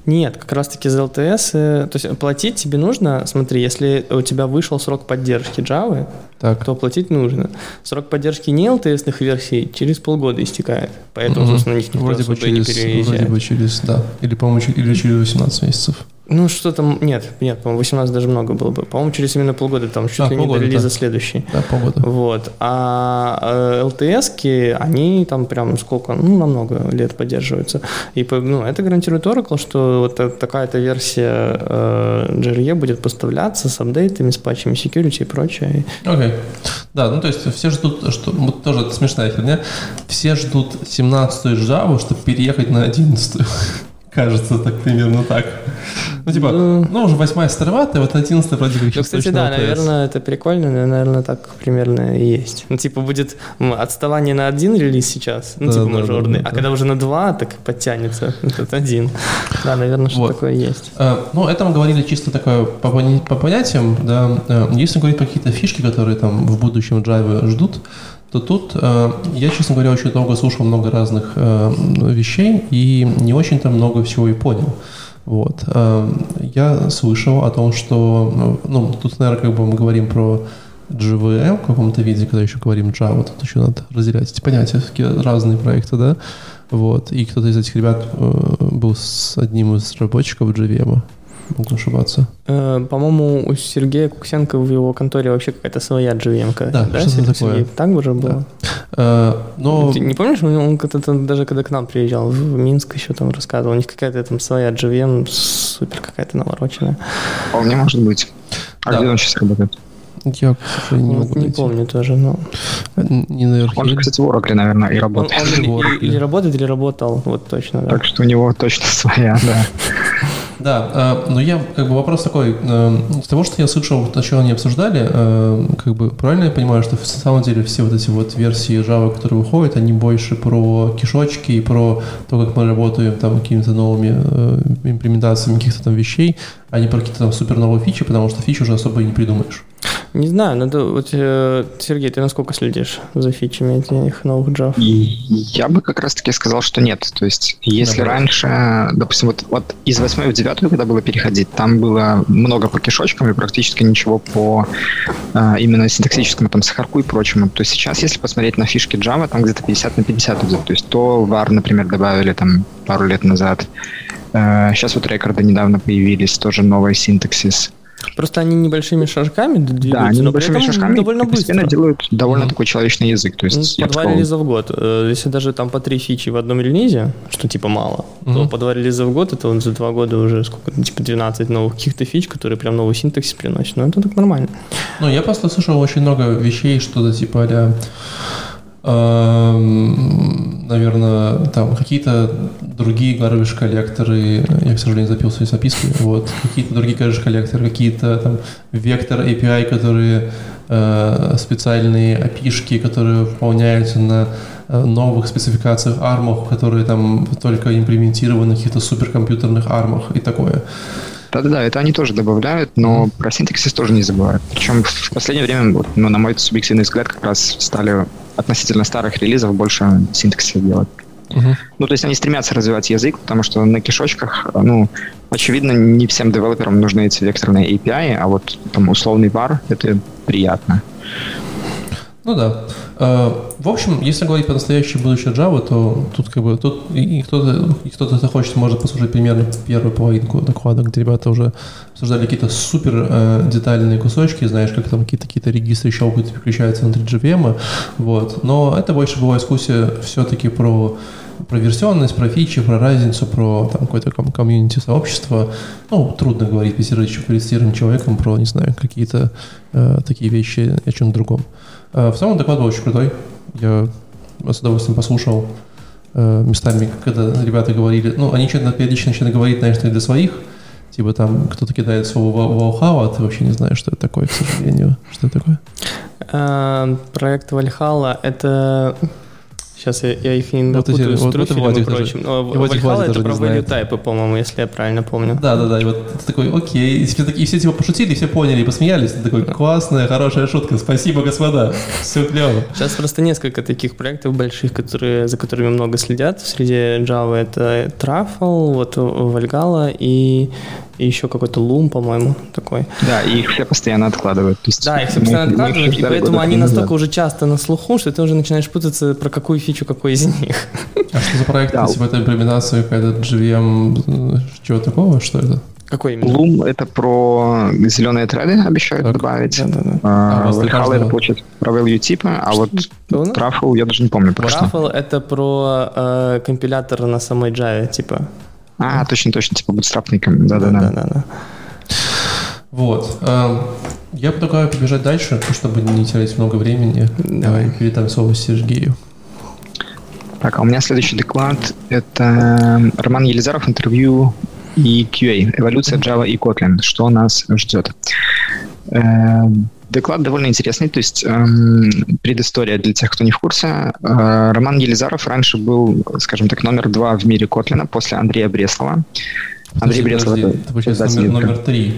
Нет, как раз-таки за LTS, э, то есть платить тебе нужно, смотри, если у тебя вышел срок поддержки Java, Так. то платить нужно. Срок поддержки не LTS-ных версий через полгода истекает, поэтому, Мгм. собственно, на них никто Вроде бы, и не через, вроде переезжает. бы через, да. Или, по-моему, или через 18 месяцев. Ну, что там, нет, нет, по-моему, 18 даже много было бы. По-моему, через именно полгода, там чуть А, ли не полгода, до релиза да. следующий. Да, полгода. Вот. А э, LTS-ки, они там прям сколько, ну, на много лет поддерживаются. И ну, это гарантирует Oracle, что вот та- такая-то версия э, JRE будет поставляться с апдейтами, с патчами security и прочее. Окей. Да, ну то есть все ждут, что... Вот тоже это смешная херня. Все ждут 17-ю Java, чтобы переехать на 11-ю. Кажется, так примерно так. Ну, типа, Да. ну, уже восьмая староватая, вот 11 вроде как Ну, кстати, да, LTS. наверное, это прикольно, но, наверное, так примерно и есть. Ну, типа, будет отставание на один релиз сейчас, ну, Да, типа, да, да, мажорный, да, а да. когда уже на два, так подтянется этот один. Да, наверное, что Вот. такое есть. А, Ну, это мы говорили чисто такое по, по понятиям, да. А, Если говорить про какие-то фишки, которые там в будущем Java ждут, то тут э, я, честно говоря, очень долго слушал много разных э, вещей и не очень-то много всего и понял. Вот. Э, Я слышал о том, что, ну, тут, наверное, как бы мы говорим про JVM в каком-то виде, когда еще говорим Java, тут еще надо разделять эти понятия, такие разные проекты, да. Вот. И кто-то из этих ребят был с одним из разработчиков JVM. Могу ошибаться. Э, По-моему, у Сергея Куксенко в его конторе вообще какая-то своя GVM-ка. Да, что-то Сергей? такое. Сергей? Так уже было? Э, Но Ты не помнишь, он он как-то даже когда к нам приезжал, в Минск еще там рассказывал, у них какая-то там своя GVM, супер какая-то навороченная. Вполне может быть. А Да. где он сейчас работает? я, к сожалению, не могу не найти. помню тоже, но... Не на Он же, кстати, в Oracle, наверное, и Он, работает. он или, Вот, или- или да. работает, или работал, вот точно, да. Так что у него точно своя, да. Да, э, но я, как бы, вопрос такой, э, с того, что я слышал, то, что они обсуждали, э, как бы, правильно я понимаю, что в самом деле все вот эти вот версии Java, которые выходят, они больше про кишочки и про то, как мы работаем там какими-то новыми имплементациями каких-то там вещей, а не про какие-то там супер новые фичи, потому что фичи уже особо и не придумаешь. Не знаю, надо... Вот, э, Сергей, ты насколько следишь за фичами этих новых Java? Я бы как раз-таки сказал, что нет. То есть, если Да. раньше, допустим, вот, вот из 8 в 9, когда было переходить, там было много по кишочкам и практически ничего по а, именно синтаксическому, там, сахарку и прочему, то сейчас, если посмотреть на фишки Java, там где-то 50 на 50 идет. То есть, то var, например, добавили там пару лет назад. Э, Сейчас вот рекорды недавно появились, тоже новый синтаксис. Просто они небольшими шажками двигаются, Да, они но при небольшими этом шажками довольно быстро. делают довольно Мгм. такой человечный язык. То Ну, есть, по я бы два релиза в год. Э, Если даже там по три фичи в одном релизе, что типа мало, то Мгм. по два релиза в год, это вот за два года уже сколько, ну, типа 12 новых каких-то фич, которые прям новый синтаксис приносят. Ну, это так нормально. Ну, я просто слышал очень много вещей, что-то типа а наверное, там какие-то другие garbage коллекторы, я, к сожалению, запил свои записки, вот, какие-то другие garbage коллекторы, какие-то там вектор API, которые э, специальные API, которые выполняются на э, новых спецификациях армов, которые там только имплементированы на каких-то суперкомпьютерных армах и такое. Да-да-да, это они тоже добавляют, но mm-hmm. про синтаксис тоже не забывают. Причем в последнее время, ну, на мой субъективный взгляд, как раз стали относительно старых релизов больше синтаксиса делать. Uh-huh. Ну, то есть они стремятся развивать язык, потому что на кишочках, ну, очевидно, не всем девелоперам нужны эти векторные API, а вот там условный var — это приятно. Ну да. Э, в общем, если говорить по настоящей будущей Java, то тут как бы тут и кто-то кто-то захочет, может послушать примерно первую половинку доклада, где ребята уже обсуждали какие-то супер э, детальные кусочки, знаешь, как там какие-то какие-то регистры щелкают и переключаются внутри JVM, вот. Но это больше была дискуссия все-таки про про версионность, про фичи, про разницу, про там какое-то ком- комьюнити сообщество. Ну, трудно говорить перед человеком про, не знаю, какие-то э, такие вещи о чем-то другом. Э, в целом доклад был очень крутой. Я с удовольствием послушал э, местами, когда ребята говорили, ну, они что-то периодически начинают говорить, знаешь, для своих, типа там кто-то кидает слово Valhalla, а ты вообще не знаешь, что это такое, к сожалению. Что это такое? Э, проект Valhalla — это Сейчас я, я их не напутаю вот с вот, трюфелем вот и прочим. Но Valhalla это про value type, по-моему, если я правильно помню. Да, да, да. И вот ты такой, окей. И все, и все типа пошутили, все поняли и посмеялись. Ты такой, классная, хорошая шутка. Спасибо, господа. Все клево. Сейчас просто несколько таких проектов больших, которые, за которыми много следят. Среди Java это Truffle, вот Valhalla и и еще какой-то лум, по-моему, такой. Да, и их все постоянно откладывают. То есть да, их все постоянно откладывают, и поэтому они настолько уже часто на слуху, что ты уже начинаешь путаться, про какую фичу какой из них. А что за проект? Да. Типа это имплементация какая-то GVM, чего такого, что это? Какой именно? Loom — это про зеленые треды, обещают так. добавить. Да, да, да. А, а это получается про value типа, а вот Truffle я даже не помню про Truffle — это про э, компилятор на самой Java, типа. А, точно, точно, типа бутстрапниками. Да-да-да. Вот. Эм, я предлагаю побежать дальше, чтобы не терять много времени. Давай передам слово Сергею. Так, а у меня следующий доклад – это Роман Елизаров, интервью и QA, эволюция Java и Kotlin, что нас ждет. Эм, доклад довольно интересный, то есть эм, предыстория для тех, кто не в курсе. Э, Роман Елизаров раньше был, скажем так, номер два в мире Котлина после Андрея Бреслова. Андрей Бреслов это, это получается номер, номер три.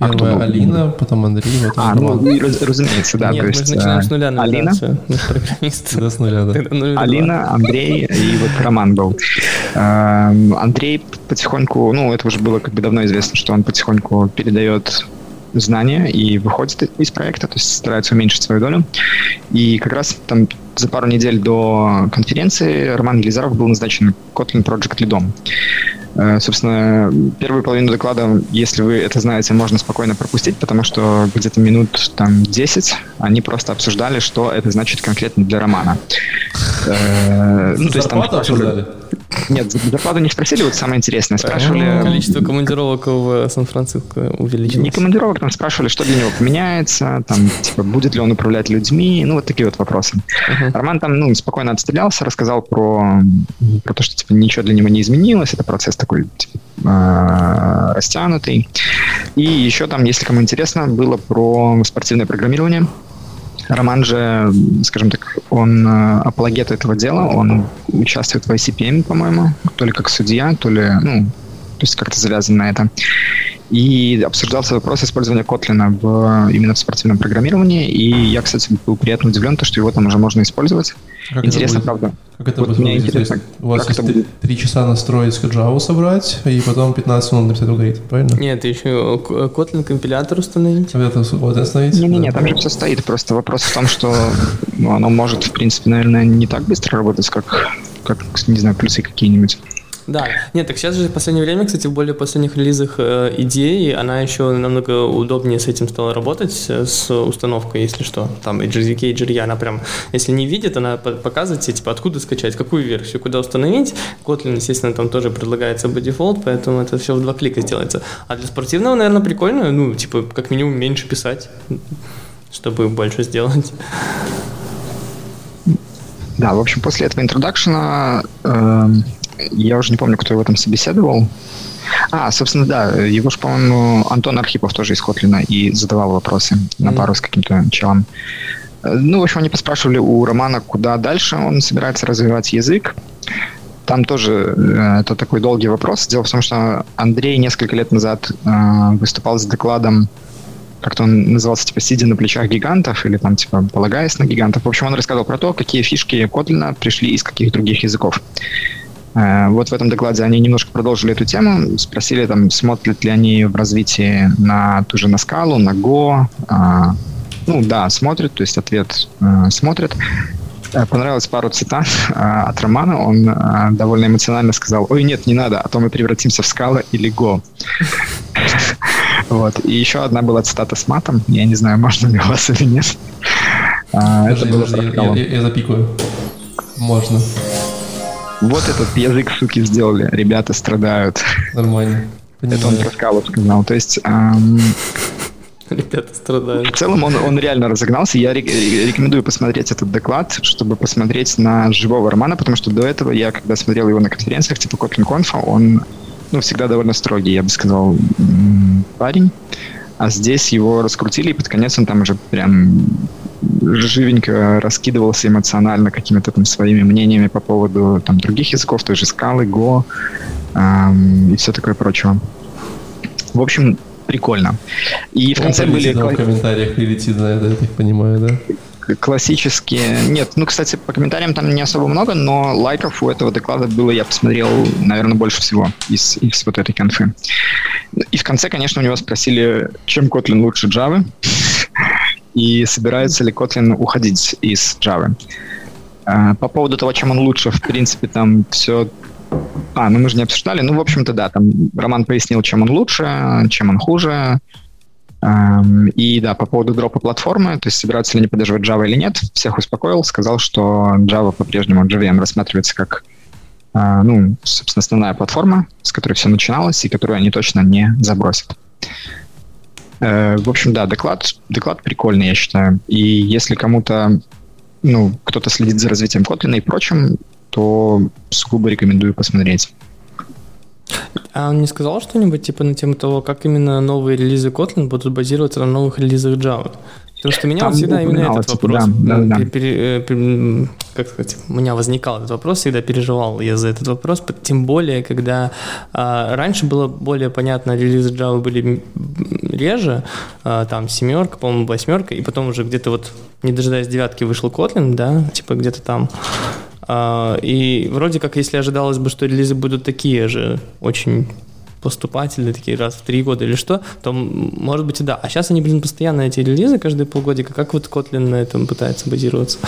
А Первая а Алина, был? потом Андрей, потом А, ну, ну раз, разумеется, да. Нет, то есть, мы начинаем с нуля Алина, Да, с нуля, да. Алина, Андрей и вот Роман был. Эм, Андрей потихоньку, ну, это уже было как бы давно известно, что он потихоньку передает знания и выходит из проекта, то есть старается уменьшить свою долю. И как раз там за пару недель до конференции Роман Елизаров был назначен Kotlin Project лидом. Э, собственно, первую половину доклада, если вы это знаете, можно спокойно пропустить, потому что где-то минут там 10 они просто обсуждали, что это значит конкретно для Романа. Э, ну, то есть там обсуждали? Нет, зарплату не спросили, вот самое интересное. Спрашивали... Количество командировок в Сан-Франциско увеличилось. Не командировок, там спрашивали, что для него поменяется, там, типа, будет ли он управлять людьми, ну, вот такие вот вопросы. Uh-huh. Роман там, ну, спокойно отстрелялся, рассказал про, про то, что, типа, ничего для него не изменилось, это процесс такой, типа, э, растянутый. И еще там, если кому интересно, было про спортивное программирование. Роман же, скажем так, он э, апологет этого дела, он участвует в ICPM, по-моему, то ли как судья, то ли, ну, то есть как-то завязан на это. И обсуждался вопрос использования Котлина в, именно в спортивном программировании. И я, кстати, был приятно удивлен, то, что его там уже можно использовать. Как Интересно, правда. Как это вот будет выглядеть? Интересно, у вас есть три, три часа настроить Java собрать, и потом 15 минут написать алгоритм, правильно? Нет, еще Kotlin компилятор установить. Это Kotlin установить? Не-не-не, да. там же все стоит. Просто вопрос в том, что ну, оно может, в принципе, наверное, не так быстро работать, как, как не знаю, плюсы какие-нибудь. Да, нет, так сейчас же в последнее время, кстати, в более последних релизах э, идеи, она еще намного удобнее с этим стала работать, с установкой, если что. Там и JZK, и JRE, она прям, если не видит, она показывает тебе, типа, откуда скачать, какую версию, куда установить. Kotlin, естественно, там тоже предлагается by default, поэтому это все в два клика сделается. А для спортивного, наверное, прикольно, ну, типа, как минимум меньше писать, чтобы больше сделать. Да, в общем, после этого интродакшена э, я уже не помню, кто его там собеседовал. А, собственно, да, его же, по-моему, Антон Архипов тоже из Котлина и задавал вопросы mm-hmm. на пару с каким-то челом. Ну, в общем, они поспрашивали у Романа, куда дальше он собирается развивать язык. там тоже э, это такой долгий вопрос. Дело в том, что Андрей несколько лет назад э, выступал с докладом, как-то он назывался, типа, «Сидя на плечах гигантов» или там, типа, «Полагаясь на гигантов». В общем, он рассказывал про то, какие фишки Kotlin пришли из каких других языков. Э, вот в этом докладе они немножко продолжили эту тему, спросили, там, смотрят ли они в развитии на ту же на скалу, на Go. А, ну да, смотрят, то есть ответ э, смотрят. Э, понравилось пару цитат от Романа. Он довольно эмоционально сказал, ой, нет, не надо, а то мы превратимся в скалы или Go. Вот. И еще одна была цитата с матом. Я не знаю, можно ли у вас или нет. Это было я запикаю. Можно. Вот этот язык, суки, сделали. Ребята страдают. Нормально. Понимаю. Это он про скалу сказал. То есть... Эм... Ребята страдают. В целом он, он реально разогнался. Я рекомендую посмотреть этот доклад, чтобы посмотреть на живого Романа, потому что до этого я, когда смотрел его на конференциях, типа Kotlin Conf, он ну, всегда довольно строгий, я бы сказал, парень. А здесь его раскрутили, и под конец он там уже прям живенько раскидывался эмоционально какими-то там своими мнениями по поводу там других языков, той же скалы, Go эм, и все такое прочее. В общем, прикольно. И в конце были... В комментариях прилетит на это, я так понимаю, да? классические... Нет, ну, кстати, по комментариям там не особо много, но лайков у этого доклада было, я посмотрел, наверное, больше всего из, из вот этой конфы. И в конце, конечно, у него спросили, чем Kotlin лучше Java и собирается ли Kotlin уходить из Java. А, по поводу того, чем он лучше, в принципе, там все... А, ну мы же не обсуждали. Ну, в общем-то, да, там Роман пояснил, чем он лучше, чем он хуже. И да, по поводу дропа платформы, то есть собираются ли они поддерживать Java или нет, всех успокоил, сказал, что Java по-прежнему JVM рассматривается как, а, ну, собственно, основная платформа, с которой все начиналось, и которую они точно не забросят. Э, в общем, да, доклад, доклад прикольный, я считаю. И если кому-то, ну, кто-то следит за развитием Kotlin и прочим, то сугубо рекомендую посмотреть. А он не сказал что-нибудь типа на тему того, как именно новые релизы Kotlin будут базироваться на новых релизах Java? Потому что меня Там всегда именно этот типа, вопрос, да, да, да. Пере, пере, э, как сказать, у меня возникал этот вопрос, всегда переживал я за этот вопрос, тем более, когда а, раньше было более понятно, релизы Java были реже, а, там семерка, по-моему, восьмерка, и потом уже где-то вот, не дожидаясь девятки, вышел Kotlin, да, типа где-то там. А, и вроде как, если ожидалось бы, что релизы будут такие же, очень поступательные, такие раз в три года или что, то может быть и да. А сейчас они, блин, постоянно эти релизы каждые полгодика. Как вот Kotlin на этом пытается базироваться?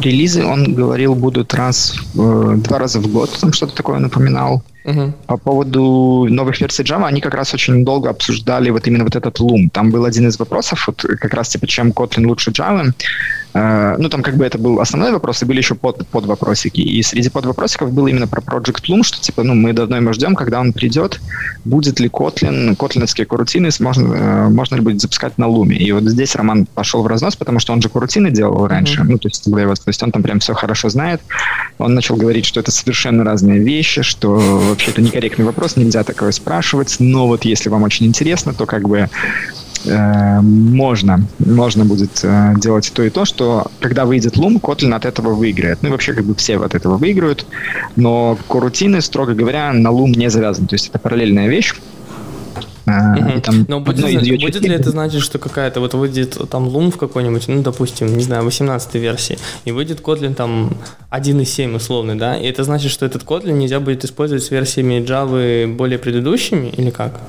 Релизы, он говорил, будут раз, э, два раза в год, там что-то такое напоминал. Uh-huh. По поводу новых версий Java, они как раз очень долго обсуждали вот именно вот этот Loom. Там был один из вопросов, вот как раз типа, чем Kotlin лучше Java. Uh, ну, там как бы это был основной вопрос, и были еще под, под вопросики. И среди под вопросиков было именно про Project Loom, что типа, ну, мы давно ему ждем, когда он придет, будет ли Kotlin, котлиновские корутины, можно, uh, можно ли будет запускать на Loom. И вот здесь Роман пошел в разнос, потому что он же корутины делал раньше, uh-huh. ну, то есть, его, то есть он там прям все хорошо знает. Он начал говорить, что это совершенно разные вещи, что вообще это некорректный вопрос, нельзя такое спрашивать, но вот если вам очень интересно, то как бы э, можно, можно будет э, делать то и то, что когда выйдет Loom, Kotlin от этого выиграет. Ну и вообще как бы все от этого выиграют, но корутины, строго говоря, на Loom не завязаны, то есть это параллельная вещь. Uh-huh. Там Но будет, будет частей... ли это значит, что какая-то вот выйдет там Loom в какой-нибудь, ну, допустим, не знаю, 18 версии, и выйдет Kotlin там 1.7 условный, да, и это значит, что этот Kotlin нельзя будет использовать с версиями Java более предыдущими или как?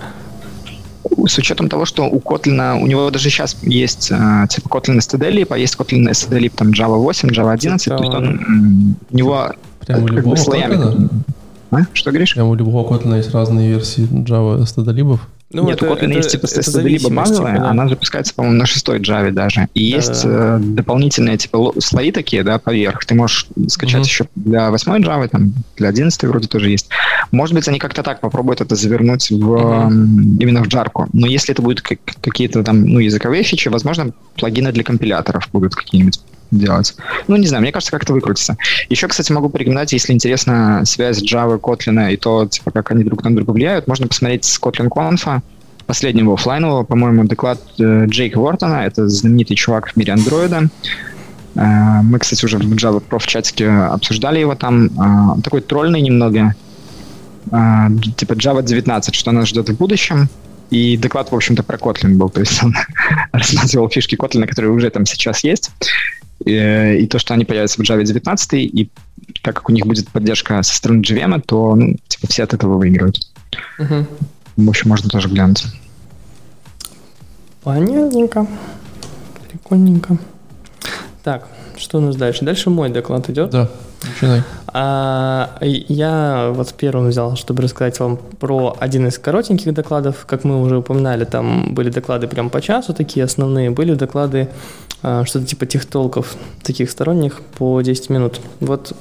С учетом того, что у Kotlin, у него даже сейчас есть э, типа Kotlin stdlib, а есть Kotlin stdlib там Java 8, Java 11, то есть он, у него Прямо как бы слоями. А? Что говоришь? Прямо у любого Kotlin есть разные версии Java stdlib. Ну, Нет, это, у Kotlin это, есть типа стдlib базовая, типа, да. она запускается, по-моему, на шестой Java даже. И да, есть да. Э, дополнительные типа слои такие, да, поверх. Ты можешь скачать угу. еще для восьмой Java, там, для одиннадцатой вроде тоже есть. Может быть, они как-то так попробуют это завернуть в, угу. именно в джарку. Но если это будут какие-то там, ну, языковые фичи, возможно, плагины для компиляторов будут какие-нибудь делать. Ну, не знаю, мне кажется, как это выкрутится. Еще, кстати, могу порекомендовать, если интересна связь Java, Kotlin и то, типа, как они друг на друга влияют, можно посмотреть с Kotlin Conf, последнего офлайнового, по-моему, доклад э, Джейка Уортона, это знаменитый чувак в мире андроида. Э, мы, кстати, уже в Java Pro в чатике обсуждали его там. Э, такой тролльный немного. Типа Java 19, что нас ждет в будущем. И доклад, в общем-то, про Kotlin был. То есть он рассматривал фишки Kotlin, которые уже там сейчас есть. И, и то, что они появятся в Java 19, и так как у них будет поддержка со стороны JVM, то ну, типа все от этого выигрывают. Угу. В общем, можно тоже глянуть. Понятненько. Прикольненько. Так, что у нас дальше? Дальше мой доклад идет. Да, начинай. А, я вот первым взял, чтобы рассказать вам про один из коротеньких докладов. Как мы уже упоминали, там были доклады прям по часу, такие основные. Были доклады что-то типа техтолков, таких сторонних, по 10 минут. Вот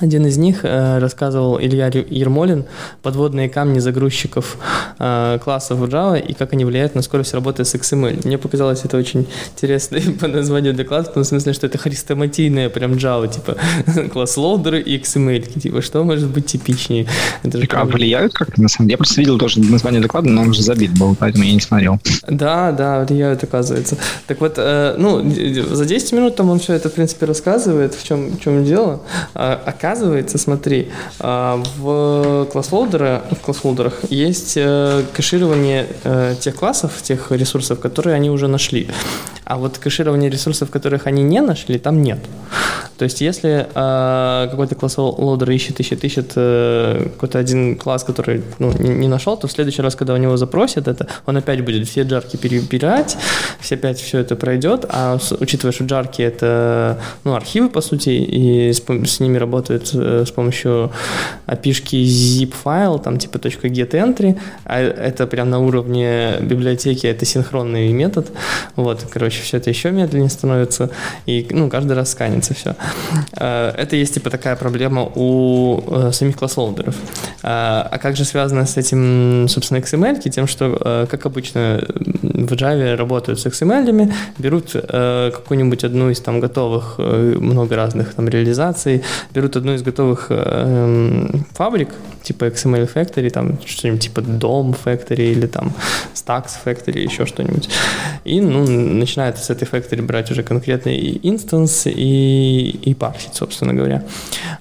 один из них э, рассказывал Илья Ермолин подводные камни загрузчиков э, классов в Java и как они влияют на скорость работы с XML. Мне показалось это очень интересно по названию доклада, в том смысле, что это хрестоматийная прям Java, типа класс лоудеры и XML. Типа, что может быть типичнее? Это же а влияют как-то на самом деле? Я просто видел тоже название доклада, но он уже забит был, поэтому я не смотрел. Да, да, влияют, оказывается. Так вот, э, ну, за 10 минут там он все это, в принципе, рассказывает, в чем, в чем дело. А, оказывается, смотри, а, в класс-лоудерах, в класс есть э, кэширование э, тех классов, тех ресурсов, которые они уже нашли. А вот кэширование ресурсов, которых они не нашли, там нет. То есть, если э, какой-то class loader ищет, ищет, ищет какой-то один класс, который ну, не, нашел, то в следующий раз, когда у него запросят это, он опять будет все джарки перебирать, все опять все это пройдет, а учитывая, что джарки это ну, архивы, по сути, и с, с ними работают э, с помощью апишки ZipFile, там типа .getEntry, а это прям на уровне библиотеки, это синхронный метод, вот, короче, все это еще медленнее становится, и, ну, каждый раз сканится все. Э, это есть, типа, такая проблема у э, самих класс-лоудеров. А как же связано с этим, собственно, XML? Тем, что, как обычно, в Java работают с XML, берут какую-нибудь одну из там готовых, много разных там реализаций, берут одну из готовых э, фабрик, типа XML Factory, там что-нибудь типа DOM Factory или там StAX Factory, еще что-нибудь. И, ну, начинает с этой Factory брать уже конкретный instance и, и парсить, собственно говоря.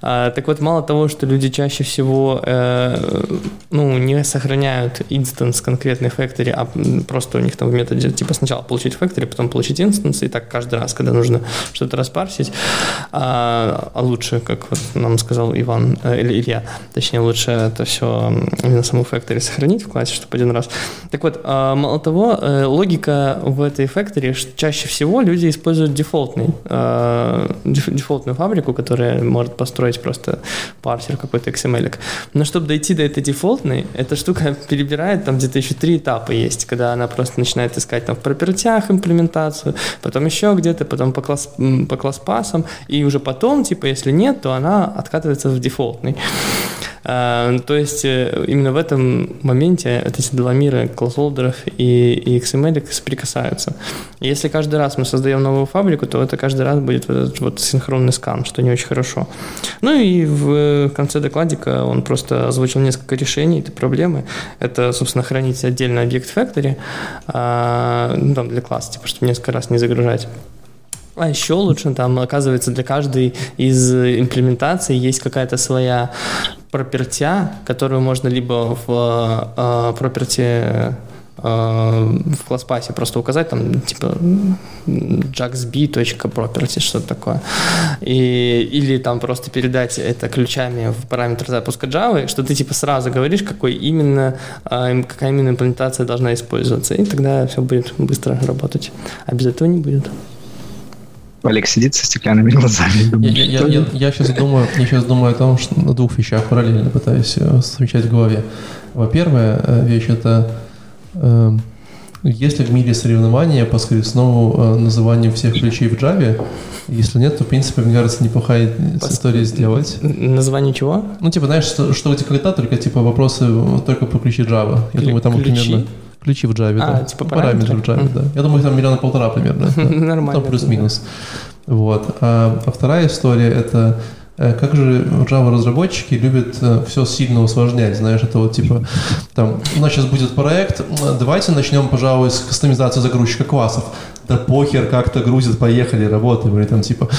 А, так вот, мало того, что люди чаще всего, э, ну, не сохраняют instance конкретной Factory, а просто у них там в методе, типа, сначала получить Factory, потом получить instance, и так каждый раз, когда нужно что-то распарсить, а, а лучше, как вот нам сказал Иван, э, или Илья, точнее, лучше это все на саму Factory сохранить в классе, чтобы один раз. Так вот, а, мало того, э, логика в этой Factory, чаще всего люди используют дефолтный, э, дефолтную фабрику, которая может построить просто парсер какой-то XML. -ик. Но чтобы дойти до этой дефолтной, эта штука перебирает, там где-то еще три этапа есть, когда она просто начинает искать там в пропертях имплементацию, потом еще где-то, потом по класс, по класс пасам, и уже потом, типа, если нет, то она откатывается в дефолтный. А, то есть э, именно в этом моменте эти два мира классолдеров и, и XML соприкасаются. И если каждый раз мы создаем новую фабрику, то это каждый раз будет вот этот вот синхронный скан, что не очень хорошо. Ну и в конце докладика он просто озвучил несколько решений этой проблемы. Это, собственно, хранить отдельно объект factory а, ну, там для класса, типа, чтобы несколько раз не загружать. А еще лучше, там, оказывается, для каждой из имплементаций есть какая-то своя пропертя, которую можно либо в э, проперти э, в класс-пасе просто указать там типа jaxb.property, что-то такое. И, или там просто передать это ключами в параметр запуска Java, что ты типа сразу говоришь, какой именно, какая именно имплементация должна использоваться. И тогда все будет быстро работать. А без этого не будет. Олег сидит со стеклянными глазами. Думает, я, я, я, я, сейчас думаю, я сейчас думаю о том, что на двух вещах параллельно пытаюсь э, совмещать в голове. Во-первых, э, вещь это э, есть ли в мире соревнования по скоростному э, называнию всех ключей в Java? Если нет, то, в принципе, мне кажется, неплохая по история сделать. Название чего? Ну, типа, знаешь, что, что эти когда только, типа, вопросы только по ключи Java. Я Кли- думаю, там ключи? примерно... Ключи в Java, а, да. типа ну, параметры? параметры в Java, да. Я думаю, там миллиона полтора примерно. Нормально. Там плюс-минус. Вот. А, а вторая история — это э, как же Java разработчики любят э, все сильно усложнять, знаешь, это вот типа там у нас сейчас будет проект, давайте начнем, пожалуй, с кастомизации загрузчика классов. Да похер, как-то грузит, поехали, работаем, или там типа,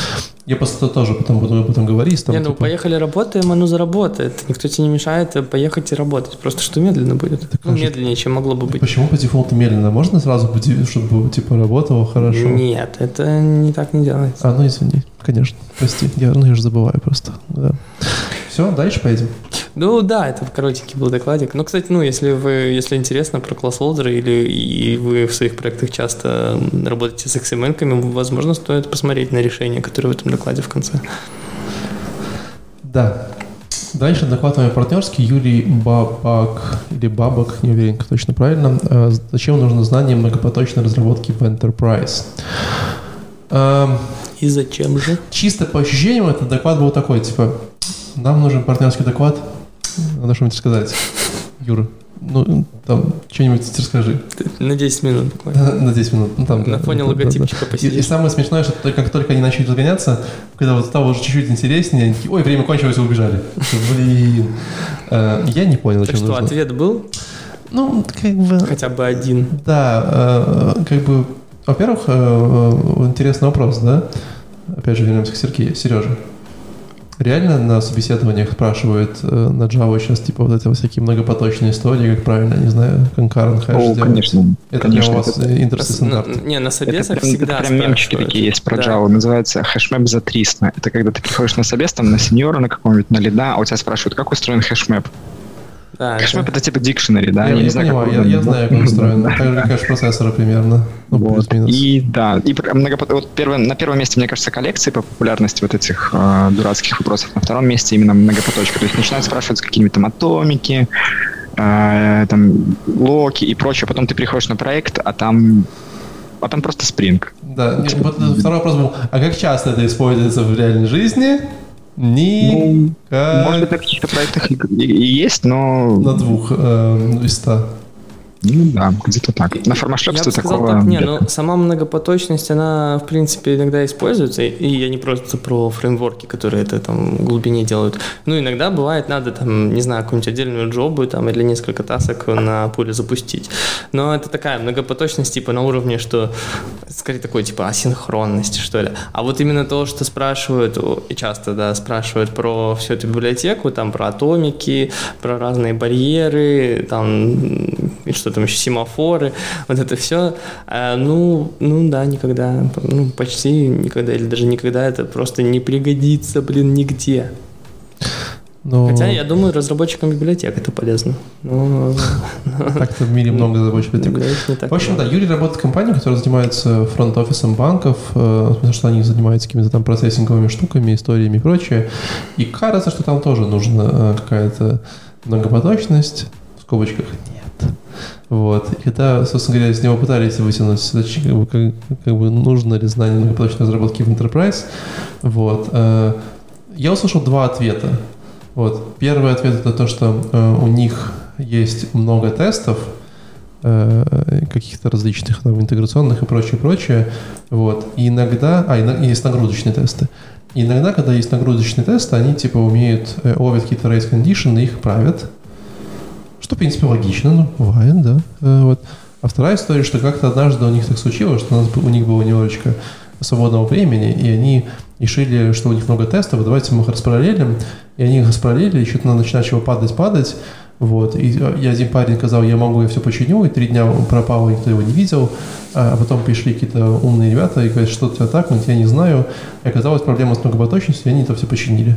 я просто тоже потом буду об этом говорить. Там, не, ну типа, поехали работаем, оно заработает. Никто тебе не мешает э, поехать и работать. Просто что медленно будет. ну, кажется- медленнее, чем могло бы быть. Почему по дефолту медленно? Можно сразу, чтобы типа работало хорошо? Нет, это не так не делается. А, ну извини, конечно, прости, я, ну, я же забываю просто. Да. Все, дальше поедем. Ну да, это коротенький был докладик. Ну, кстати, ну, если вы, если интересно про класс-лоудеры или и вы в своих проектах часто работаете с XML-ками, возможно, стоит посмотреть на решения, которые в этом докладе в конце. Да. Дальше доклад мой партнерский Юрий Бабак или Бабак, не уверен, как точно правильно. Э, Зачем нужно знание многопоточной разработки в Enterprise? Эм, И зачем же? Чисто по ощущениям этот доклад был такой, типа, нам нужен партнерский доклад, надо что-нибудь сказать. Юра, ну, там, что-нибудь расскажи. На 10 минут буквально. На 10 минут. Ну, там, На да, фоне да, да, логотипчика да. И, и посидишь. самое смешное, что только- как только они начали разгоняться, когда вот стало уже чуть-чуть интереснее, они такие, ой, время кончилось, и убежали. Блин. Э, Я не понял, Так что, нужно. ответ был? Ну, как бы... Хотя бы один. Да, э, как бы, во-первых, э, интересный вопрос, да? Опять же, вернемся к Сергею. Сережа, реально на собеседованиях спрашивают э, на Java сейчас, типа, вот эти всякие многопоточные истории, как правильно, не знаю, concurrent hash О, делать? конечно. Это конечно, у вас это- индексы стандарт. На- Не, на Это собесах это всегда прям мемчики такие есть про Да. Java. Называется HashMap за 300. Это когда ты приходишь на собес, там, на сеньора, на какого-нибудь, на лида, а у тебя спрашивают, как устроен HashMap. Да, это- HashMap — это типа dictionary, да? я, я не знаю, как понимаю, я, он- я знаю, как он устроен. Так же, как процессора примерно. Ну, Вот. плюс-минус. И да, и многопот- вот первое, на первом месте, мне кажется, коллекции по популярности вот этих э, дурацких вопросов. На втором месте именно многопоточка. То есть начинают спрашивать какие-нибудь там атомики, э, там локи и прочее. Потом ты приходишь на проект, а там а там просто спринг. Да, вот второй вопрос был, а как часто это используется в реальной жизни? Ни Может быть, на каких-то проектах и есть, но на двух э, из ста. Ну да, где-то так. На сказал такого так, не, ну сама многопоточность, она, в принципе, иногда используется, и я не просто про фреймворки, которые это там в глубине делают. Ну, иногда бывает, надо там, не знаю, какую-нибудь отдельную джобу там или несколько тасок на поле запустить. Но это такая многопоточность, типа, на уровне, что, скорее, такой, типа, асинхронности, что ли. А вот именно то, что спрашивают, и часто, да, спрашивают про всю эту библиотеку, там, про атомики, про разные барьеры, там, и что там еще, семафоры, вот это все, ну, ну да, никогда, ну, почти никогда, или даже никогда это просто не пригодится, блин, нигде. Но Хотя, я думаю, разработчикам библиотек это полезно. Но, так-то в мире много не так В общем, да. Юрий работает в компании, которая занимается фронт-офисом банков, э, в смысле, что они занимаются какими-то там процессинговыми штуками, историями и прочее. И кажется, что там тоже нужна э, какая-то многопоточность, в скобочках. Вот. И когда, собственно говоря, из него пытались вытянуть, значит, как бы, как, как бы нужно ли знание многопоточной разработки в Enterprise, вот, э, я услышал два ответа. Вот. Первый ответ это то, что э, у них есть много тестов, э, каких-то различных там, интеграционных и прочее, прочее. Вот. И иногда, а, иногда есть нагрузочные тесты. И иногда, когда есть нагрузочные тесты, они типа умеют э, какие-то race condition и их правят. Что, в принципе, логично, ну, бывает, да. Э, вот. А вторая история, что как-то однажды у них так случилось, что у, нас, у них было немножечко свободного времени, и они решили, что у них много тестов, давайте мы их распараллелим, и они их распараллелили, и что-то начало падать, падать, вот, и я один парень сказал, я могу, я все починю, и три дня он пропал, и никто его не видел, а потом пришли какие-то умные ребята и говорят, что у тебя так, я не знаю, и оказалась проблема с многопоточностью, и они это все починили.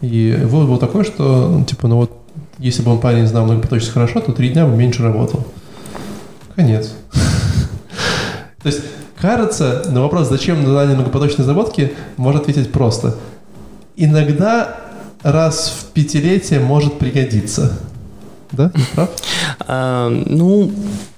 И вывод был такой, что, типа, ну вот, если бы он парень знал многопоточность хорошо, то три дня бы меньше работал. Конец. То есть, кажется, на вопрос, зачем знание многопоточной разработки, можно ответить просто. Иногда раз в пятилетие может пригодиться. Да, прав? А, ну,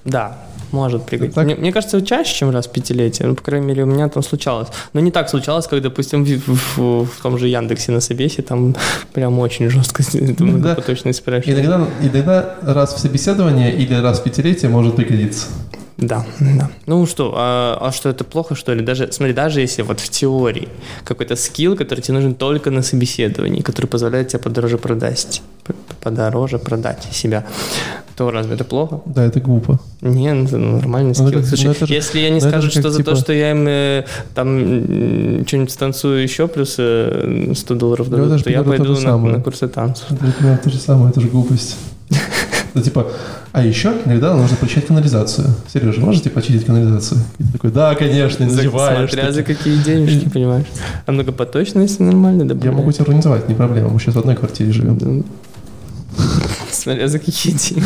да, может пригодиться. Мне, мне кажется, чаще, чем раз в пятилетие. Ну, по крайней мере, у меня там случалось. Но не так случалось, как, допустим, в, в- в том же Яндексе на собесе там прям очень жестко Иногда- многопоточность спрашивают. Иногда, иногда раз в собеседование или раз в пятилетие может пригодиться. Да, да. Ну что, а, а что это плохо, что ли? Даже, смотри, даже если вот в теории какой-то скилл, который тебе нужен только на собеседовании, который позволяет тебе подороже продать, подороже продать себя, То разве это плохо? Да, это глупо. Не, ну, это нормальный Ну, скилл. это- Слушай, ну, это же- если они ну, это скажут, же что за то, типа- что я им э, там что-нибудь станцую еще плюс э, 100 долларов Ну, дадут, то я то пойду на, на курсы танцев. Это то же самое, это же глупость. Ну, типа, а еще иногда нужно почитать канализацию. Сережа, можете почистить канализацию? И ты такой, да, конечно, и За- надеваешь. Смотря за такие. какие денежки, понимаешь. А многопоточность нормально, да? Я могу тебя организовать, не проблема. Мы сейчас в одной квартире живем. Смотря за какие деньги.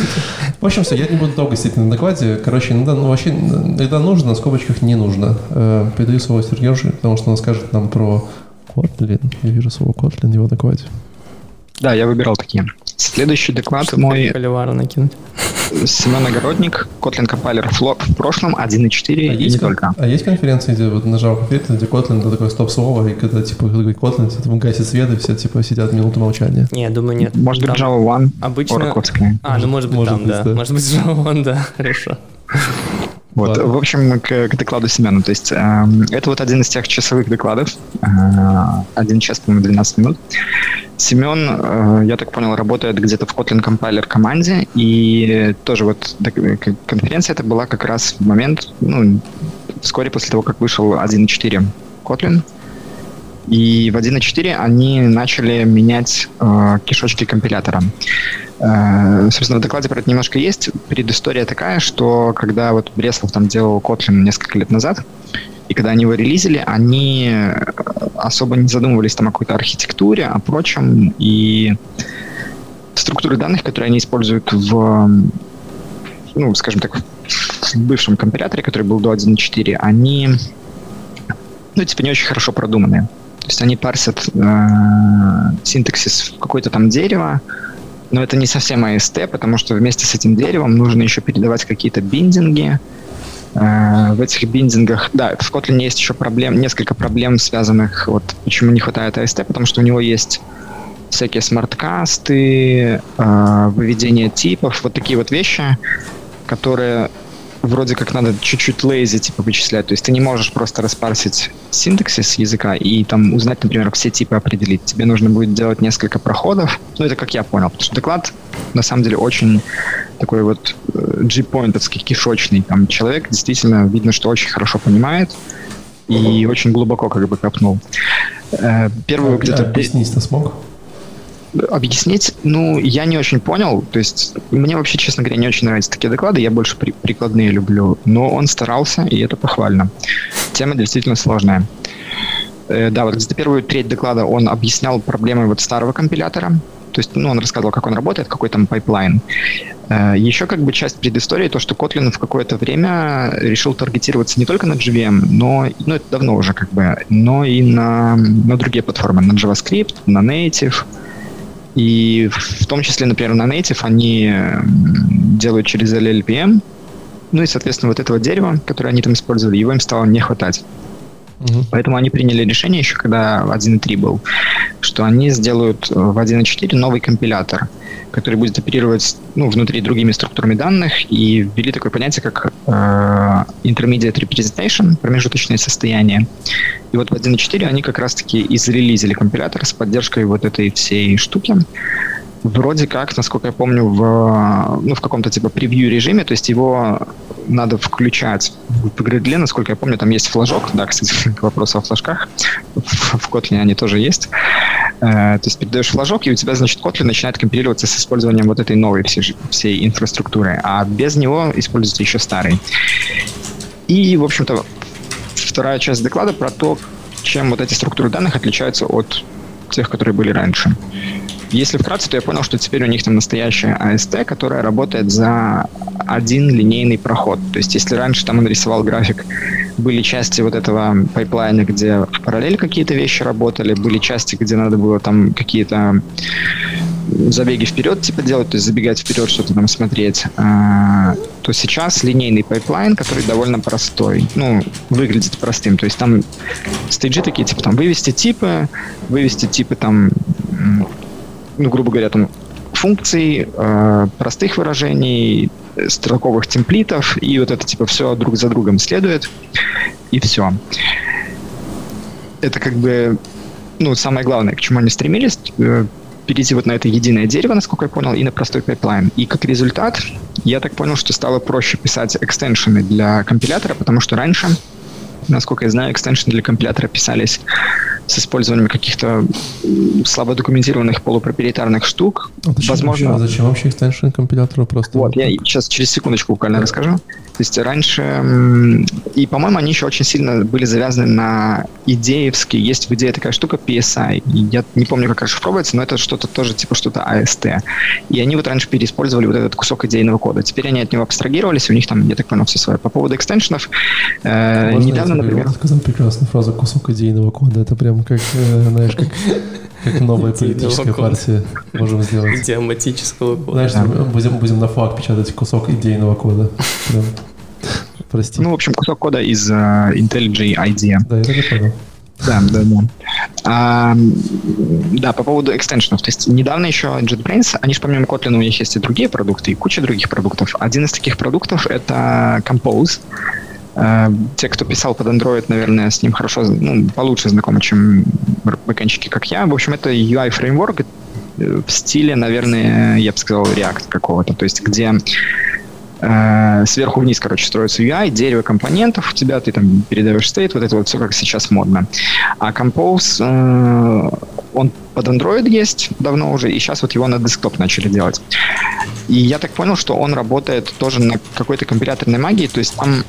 В общем, все, я не буду долго сидеть на докладе. Короче, иногда, ну, вообще, иногда нужно, на скобочках не нужно. Э, передаю слово Сергею, потому что он скажет нам про Kotlin. Я вижу слово Kotlin в его докладе. Да, я выбирал такие. Следующий доклад Чтобы мой холивара накинуть. Семен Огородник, Kotlin Compiler флоп в прошлом 1.4 и не только. а есть конференции, где вот нажал конференцию, где Kotlin, это такое стоп-слово, и когда, типа, Kotlin, все там гасит свет, и все, типа, сидят минуту молчания. Не, я думаю, нет. Может быть, Java One, Обычно... А, ну может быть Может там, быть, да. да. Может быть, Java, да, хорошо. Вот, Ладно. в общем, к, к докладу Семена. То есть эм, это вот один из тех часовых докладов. Э, один час, по-моему, 12 минут. Семен, э, я так понял, работает где-то в Kotlin Compiler команде. И тоже вот э, конференция это была как раз в момент, ну, вскоре после того, как вышел 1.4 Kotlin. И в 1.4 они начали менять э, кишочки компилятора. Э, собственно, в докладе про это немножко есть. Предыстория такая, что когда вот Бреслов там делал Kotlin несколько лет назад, и когда они его релизили, они э, особо не задумывались там о какой-то архитектуре, о прочем, и структуры данных, которые они используют в, ну, скажем так, в бывшем компиляторе, который был до 1.4, они, ну, типа, не очень хорошо продуманные. Есть они парсят э, синтаксис в какое-то там дерево, но это не совсем AST, потому что вместе с этим деревом нужно еще передавать какие-то биндинги. Э, В этих биндингах, да, в Kotlin есть еще проблем, несколько проблем, связанных, вот почему не хватает AST, потому что у него есть всякие смарткасты, э, выведение типов, вот такие вот вещи, которые вроде как надо чуть-чуть лейзи типа вычислять. То есть ты не можешь просто распарсить синтаксис языка и там узнать, например, все типы определить. Тебе нужно будет делать несколько проходов. Ну, это как я понял. Потому что доклад, на самом деле, очень такой вот э, G-поинтовский, кишочный. Там человек действительно видно, что очень хорошо понимает и очень глубоко как бы копнул. Э, Первую где-то... Объяснить-то смог? Объяснить, ну, я не очень понял. То есть, мне вообще, честно говоря, не очень нравятся такие доклады. Я больше при- прикладные люблю. Но он старался, и это похвально. Тема действительно сложная. Э, да, вот где-то первую треть доклада он объяснял проблемы вот старого компилятора. То есть, ну, он рассказывал, как он работает, какой там pipeline. Э, Еще как бы часть предыстории, то, что Kotlin в какое-то время решил таргетироваться не только на JVM, но, ну, это давно уже как бы, но и на, на другие платформы, на JavaScript, на Native. И в том числе, например, на Native они м, делают через LLVM, ну и, соответственно, вот этого дерева, которое они там использовали, его им стало не хватать. Мгм. Поэтому они приняли решение еще, когда 1.3 был, что они сделают э, в 1.4 новый компилятор, который будет оперировать ну, внутри другими структурами данных, и ввели такое понятие, как э, intermediate representation, промежуточное состояние. И вот в 1.4 они как раз-таки изрелизили компилятор с поддержкой вот этой всей штуки. Вроде как, насколько я помню, в, ну, в каком-то типа превью режиме, то есть его надо включать в Gradle, насколько я помню, там есть флажок, да, кстати, к вопросу о флажках, в, Kotlin они тоже есть. Э, то есть передаешь флажок, и у тебя, значит, Kotlin начинает компилироваться с использованием вот этой новой всей, всей инфраструктуры, а без него используется еще старый. И, в общем-то, вторая часть доклада про то, чем вот эти структуры данных отличаются от тех, которые были раньше. Если вкратце, то я понял, что теперь у них там настоящая AST, которая работает за один линейный проход. То есть если раньше там он рисовал график, были части вот этого пайплайна, где в параллель какие-то вещи работали, были части, где надо было там какие-то забеги вперед типа делать, то есть забегать вперед, что-то там смотреть, а, то сейчас линейный pipeline, который довольно простой, ну, выглядит простым, то есть там стейджи такие, типа там вывести типы, вывести типы там, ну, грубо говоря, там функций, э, простых выражений, строковых темплитов, и вот это типа все друг за другом следует, и все. Это как бы, ну, самое главное, к чему они стремились. Э, перейти вот на это единое дерево, насколько я понял, и на простой pipeline. И как результат, я так понял, что стало проще писать экстеншены для компилятора, потому что раньше насколько я знаю, экстеншены для компилятора писались с использованием каких-то слабо документированных полупроприетарных штук. А зачем Возможно... Вообще, а зачем вообще extension компилятору просто? Вот, я сейчас через секундочку буквально расскажу. То есть раньше, и, по-моему, они еще очень сильно были завязаны на идеевские. Есть в идее такая штука PSI. Я не помню, как расшифровывается, но это что-то тоже типа что-то AST. И они вот раньше переиспользовали вот этот кусок идейного кода. Теперь они от него абстрагировались, у них там, я так понял, все свое. По поводу экстеншенов, э, недавно, например... сказал прекрасную фразу «кусок идейного кода». Это прям как, э, знаешь, как как новая политическая партия можем сделать. Идиоматического кода. Знаешь, будем, будем на факт печатать кусок идейного кода. Прям. Прости. Ну, в общем, кусок кода из uh, IntelliJ IDEA. Да, я так и понял. Да, да, да. А, да, по поводу экстеншенов. То есть недавно еще JetBrains, они же помимо Kotlin у них есть и другие продукты, и куча других продуктов. Один из таких продуктов — это Compose. Uh, те, кто писал под Android, наверное, с ним хорошо, ну, получше знакомы, чем бэкэнщики, как я. В общем, это UI-фреймворк э, в стиле, наверное, я бы сказал, React какого-то. То есть где э, сверху вниз, короче, строится UI, дерево компонентов у тебя, ты там передаешь стейт, вот это вот все как сейчас модно. А Compose, э, он под Android есть давно уже, и сейчас вот его на десктоп начали делать. И я так понял, что он работает тоже на какой-то компиляторной магии, то есть там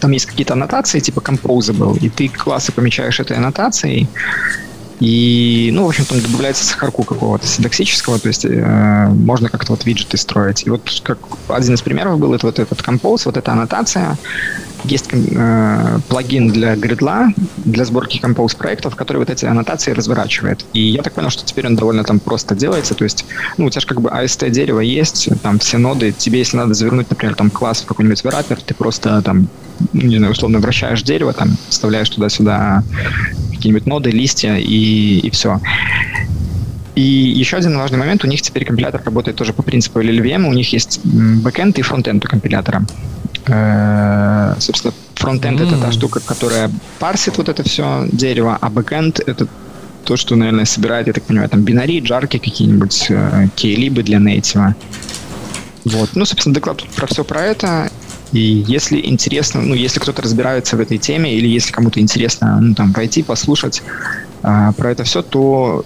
там есть какие-то аннотации, типа composable, и ты классы помечаешь этой аннотацией, и, ну, в общем, там добавляется сахарку какого-то синтаксического, то есть э, можно как-то вот виджеты строить. И вот как один из примеров был это вот этот compose, вот эта аннотация. Есть э, плагин для гридла, для сборки compose проектов, который вот эти аннотации разворачивает. И я так понял, что теперь он довольно там просто делается. То есть, ну, у тебя же как бы AST дерево есть, там все ноды. Тебе, если надо завернуть, например, там класс в какой-нибудь враппер, ты просто там, не знаю, условно вращаешь дерево, там вставляешь туда-сюда какие-нибудь ноды, листья и, и все. И еще один важный момент, у них теперь компилятор работает тоже по принципу LLVM, у них есть бэкэнд и фронтенд у компилятора. Э, собственно, фронтенд mm. это та штука, которая парсит вот это все дерево, а бэкэнд это то, что, наверное, собирает, я так понимаю, там бинари, джарки какие-нибудь, э, кейлибы для нейтива. Вот. Ну, собственно, доклад про все про это. И если интересно, ну, если кто-то разбирается в этой теме, или если кому-то интересно, ну, там, пойти, послушать а, про это все, то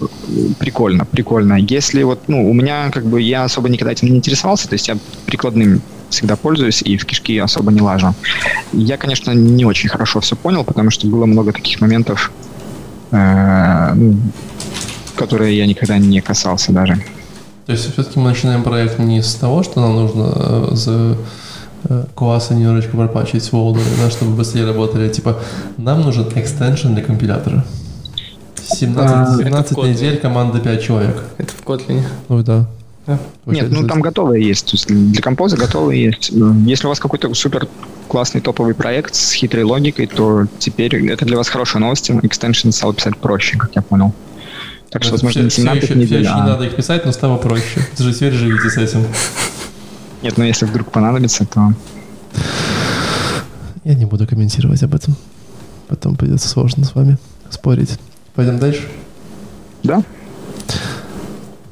прикольно, прикольно. Если вот, ну, у меня, как бы, я особо никогда этим не интересовался, то есть я прикладным всегда пользуюсь и в кишки особо не лажу. Я, конечно, не очень хорошо все понял, потому что было много таких моментов, э, ну, которые я никогда не касался даже. То есть все-таки мы начинаем проект не с того, что нам нужно э, за Э, классы немножечко пропачить с Волдой, да, чтобы быстрее работали. Типа, нам нужен экстеншн для компилятора. 17, 17 а, недель, команда 5 человек. Это в Kotlin. Ну да. Да. Нет, ну там готовые есть. То есть для композа готовые есть. Если у вас какой-то супер классный топовый проект с хитрой логикой, то теперь это для вас хорошая новость. Экстеншн стал писать проще, как я понял. Так что, возможно, все, 17 все еще, недель. Все еще а... не надо их писать, но стало проще. Даже теперь живите с этим. Нет, но если вдруг понадобится, то... Я не буду комментировать об этом. Потом придется сложно с вами спорить. Пойдем дальше? Да.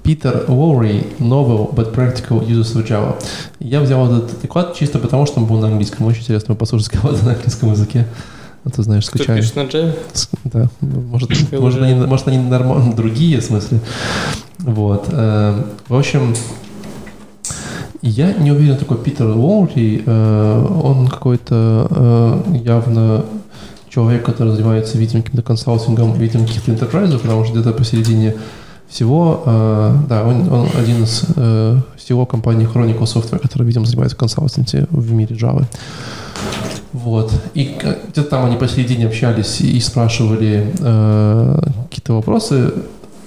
Питер Лоури, Novel but Practical Uses of Java. Я взял этот доклад чисто потому, что он был на английском. Очень интересно послушать кого-то на английском языке. А ты знаешь, скучаю. Кто пишет на Java? Да. Может, может, они, может, они нормально другие, в смысле. Вот. Э, в общем, я не уверен, такой Питер Уолри, э, он какой-то э, явно человек, который занимается, видимо, каким-то консалтингом, видимо, каких-то enterprise, потому что где-то посередине всего, э, да, он, он один из э, всего компании Chronicle Software, которая, видимо, занимается консалтингом в мире Java. Вот. И где-то там они посередине общались и спрашивали э, какие-то вопросы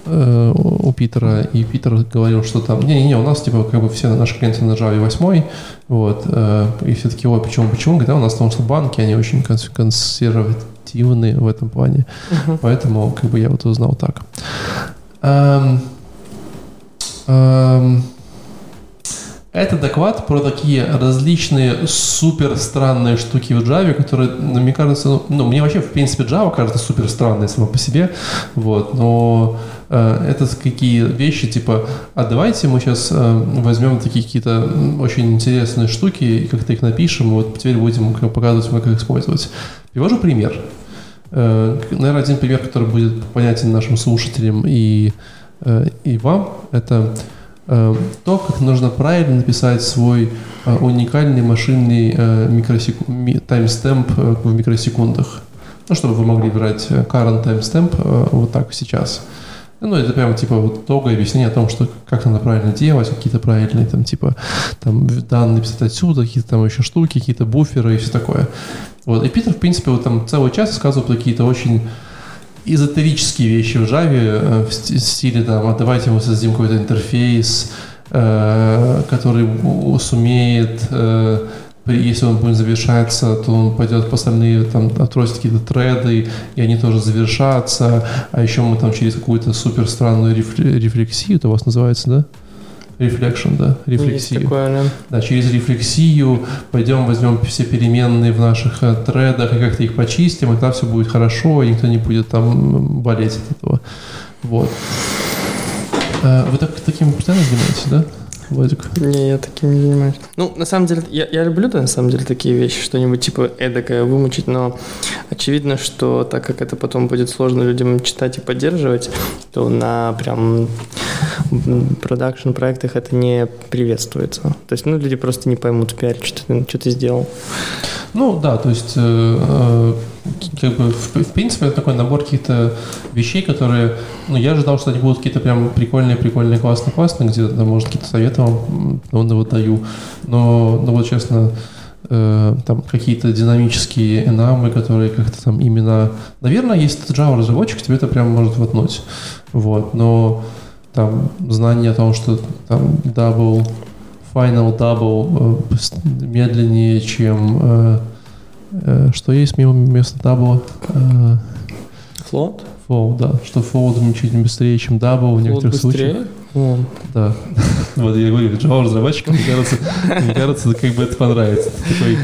э, у Питера, и Питер говорил, что там, не-не-не, у нас типа как бы все наши клиенты на Java 8, вот, э, и все таки ой, почему, почему? Да, у нас потому что банки, они очень консервативны в этом плане, uh-huh. поэтому как бы я вот узнал так. Эм, эм, Это доклад про такие различные супер странные штуки в Java, которые, ну, мне кажется, ну, ну, мне вообще, в принципе, Java кажется супер странной сама по себе, вот, но э, это какие вещи, типа, а давайте мы сейчас э, возьмем такие какие-то очень интересные штуки и как-то их напишем, и вот теперь будем показывать, как их использовать. Привожу пример. Э, наверное, один пример, который будет понятен нашим слушателям и, э, и вам, это Э, то, как нужно правильно написать свой уникальный машинный э, микросек... таймстемп в микросекундах. Ну, чтобы вы могли брать current timestamp вот так сейчас. Ну, это прям типа вот долгое объяснение о том, что как надо правильно делать, какие-то правильные там типа там данные писать отсюда, какие-то там еще штуки, какие-то буферы и все такое. Вот. И Питер, в принципе, вот там целый час рассказывал какие-то очень эзотерические вещи в Java э, в стиле там, а давайте мы создадим какой-то интерфейс, э, который сумеет, э, если он будет завершаться, то он пойдет по остальные, там, отбросит какие-то треды, и они тоже завершатся, а еще мы там через какую-то супер странную рефлексию, это у вас называется, да? Reflection, да, рефлексию. такое, да. да, через рефлексию пойдем возьмем все переменные в наших э, тредах и как-то их почистим, и тогда все будет хорошо, и никто не будет там болеть от этого. Вот. Э, вы так, таким постоянно занимаетесь, да? Владик? Не, я таким не занимаюсь. Ну, на самом деле, я, я люблю, да, на самом деле, такие вещи, что-нибудь типа эдакое вымучить, но очевидно, что так как это потом будет сложно людям читать и поддерживать, то на прям продакшн проектах это не приветствуется. То есть, ну, люди просто не поймут пиар, что ты, что ты сделал. Ну, да, то есть, э, э, как бы, в, в принципе, это такой набор каких-то вещей, которые, ну, я ожидал, что они будут какие-то прям прикольные, прикольные, классные, классные, где-то, может, какие-то советы вам ну, вот даю. Но, ну, вот, честно, э, там какие-то динамические энамы, которые как-то там именно... Наверное, если ты Java разработчик, тебе это прям может воткнуть. Вот, но там знание о том, что там double Final Double э, медленнее, чем... Э, что есть мимо вместо Double? Float? Float, да. Что Float чуть быстрее, чем Double в некоторых быстрее? случаях. О. Да. Вот я говорю, Java разработчикам, мне кажется, мне кажется, как бы это понравится. Такой,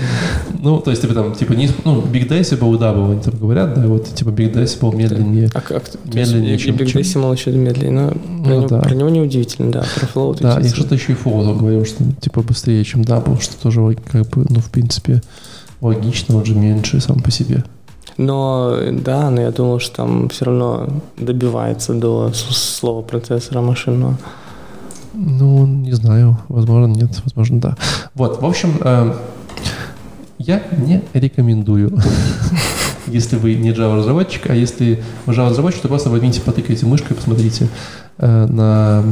ну, то есть, типа там, типа, не, ну, Big Decibel, да, они там говорят, да, вот, типа, Big Decibel медленнее. А как? Медленнее, есть, чем... Big Decibel еще медленнее, но ну, про, него, да. про него неудивительно, да, про Flow. Да, и что-то еще и Flow говорил, что, типа, быстрее, чем Double, что тоже, как бы, ну, в принципе, логично, он же меньше сам по себе. Но да, но я думал, что там все равно добивается до слова процессора машинного. Ну, не знаю, возможно, нет, возможно, да. Вот, в общем, э, я не рекомендую, если вы не Java-разработчик, а если вы Java-разработчик, то просто возьмите, потыкайте мышкой, посмотрите на,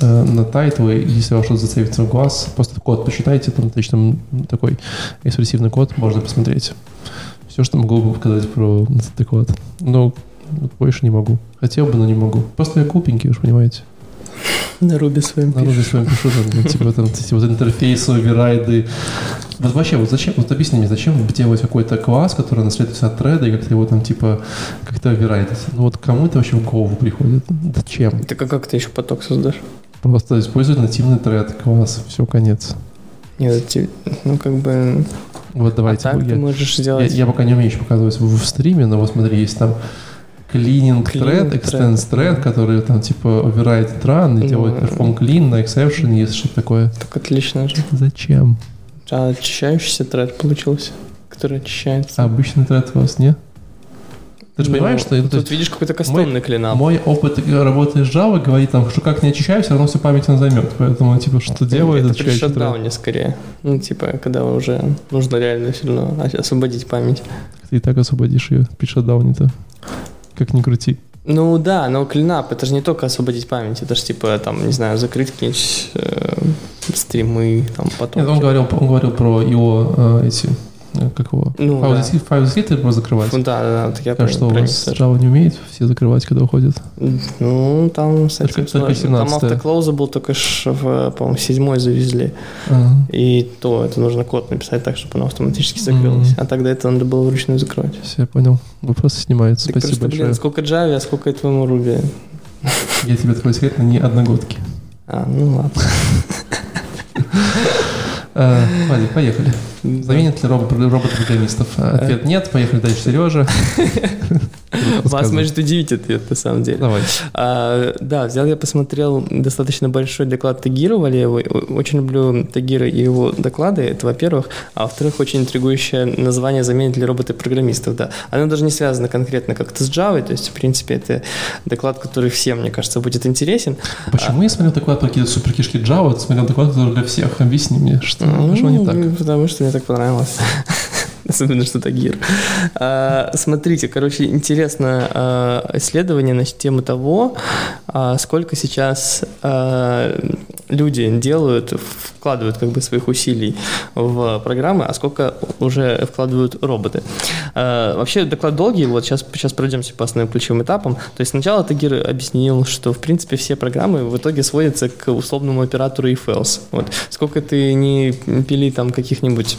э, на тайтлы, если вам что-то зацепится в глаз, просто код почитайте, там точно такой экспрессивный код можно посмотреть. Все, что могу бы сказать про этот доклад. Но больше не могу. Хотел бы, но не могу. Просто я глупенький, уж понимаете. На Руби своем На Руби своем пишу, там, типа, там, эти вот интерфейсы, оверрайды. Вот вообще, вот зачем, вот объясни мне, зачем делать какой-то класс, который наследуется от треда, и как-то его там, типа, как-то оверрайдить? Ну вот кому это вообще в голову приходит? Зачем? Так а как ты еще поток создашь? Просто использовать нативный тред, класс, все, конец. Нет, ну как бы вот давайте. А так я, ты можешь сделать... Я, я пока не умею еще показывать в, в стриме, но вот смотри, есть там cleaning, cleaning thread, extends thread, thread, который там типа override run и ну, делает perform clean на exception, есть что-то такое. Так отлично же. Зачем? А очищающийся тред получился, который очищается. А обычный тред у вас нет? Ты же ну, понимаешь, что... Тут есть, видишь какой-то кастомный клинап. Мой опыт работы с Java говорит, там, что как не очищаю, все равно все память он займет. Поэтому, типа, что делает... Это при шатдауне скорее. Ну, типа, когда уже нужно реально все равно освободить память. Ты и так освободишь ее при шатдауне-то. Как ни крути. Ну да, но клинап это же не только освободить память, это же типа там, не знаю, закрыть какие-нибудь э, стримы, там потом. Нет, он говорил, он говорил про его э, эти как его? Ну, файл, да. Засит, файл засит можно закрывать? Да, да, да. Я а что, у вас Java не умеет все закрывать, когда уходит? Ну, там этим только, только 17 Там автоклоуза был только в, по-моему, седьмой завезли. Ага. И то это нужно код написать так, чтобы оно автоматически закрылось. Mm-hmm. А тогда это надо было вручную закрывать. Все, я понял. Вопрос снимается. Так Спасибо просто, большое. Блин, сколько Java, а сколько твоему Ruby? Я тебе открою секрет, на не одногодки. А, ну ладно. Э, поехали. Заменит ли робот, робот-программистов? Ответ нет. Поехали дальше, Сережа. Вас может удивить ответ, на самом деле. Давай. А, да, взял я посмотрел достаточно большой доклад Тагира Валеева. Очень люблю Тагира и его доклады, это во-первых. А во-вторых, очень интригующее название «Заменит ли роботы программистов». Да. Оно даже не связано конкретно как-то с Java, то есть, в принципе, это доклад, который всем, мне кажется, будет интересен. Почему а... я смотрел доклад про какие-то суперкишки Java, смотрел доклад, который для всех? Объясни мне, что, ну, что не так? Потому что мне так понравилось. Особенно, что Тагир. А, смотрите, короче, интересное а, исследование на тему того, а, сколько сейчас а, люди делают, вкладывают как бы своих усилий в программы, а сколько уже вкладывают роботы. А, вообще доклад долгий, вот сейчас, сейчас пройдемся по основным ключевым этапам. То есть сначала Тагир объяснил, что в принципе все программы в итоге сводятся к условному оператору else. Вот. Сколько ты не пили там каких-нибудь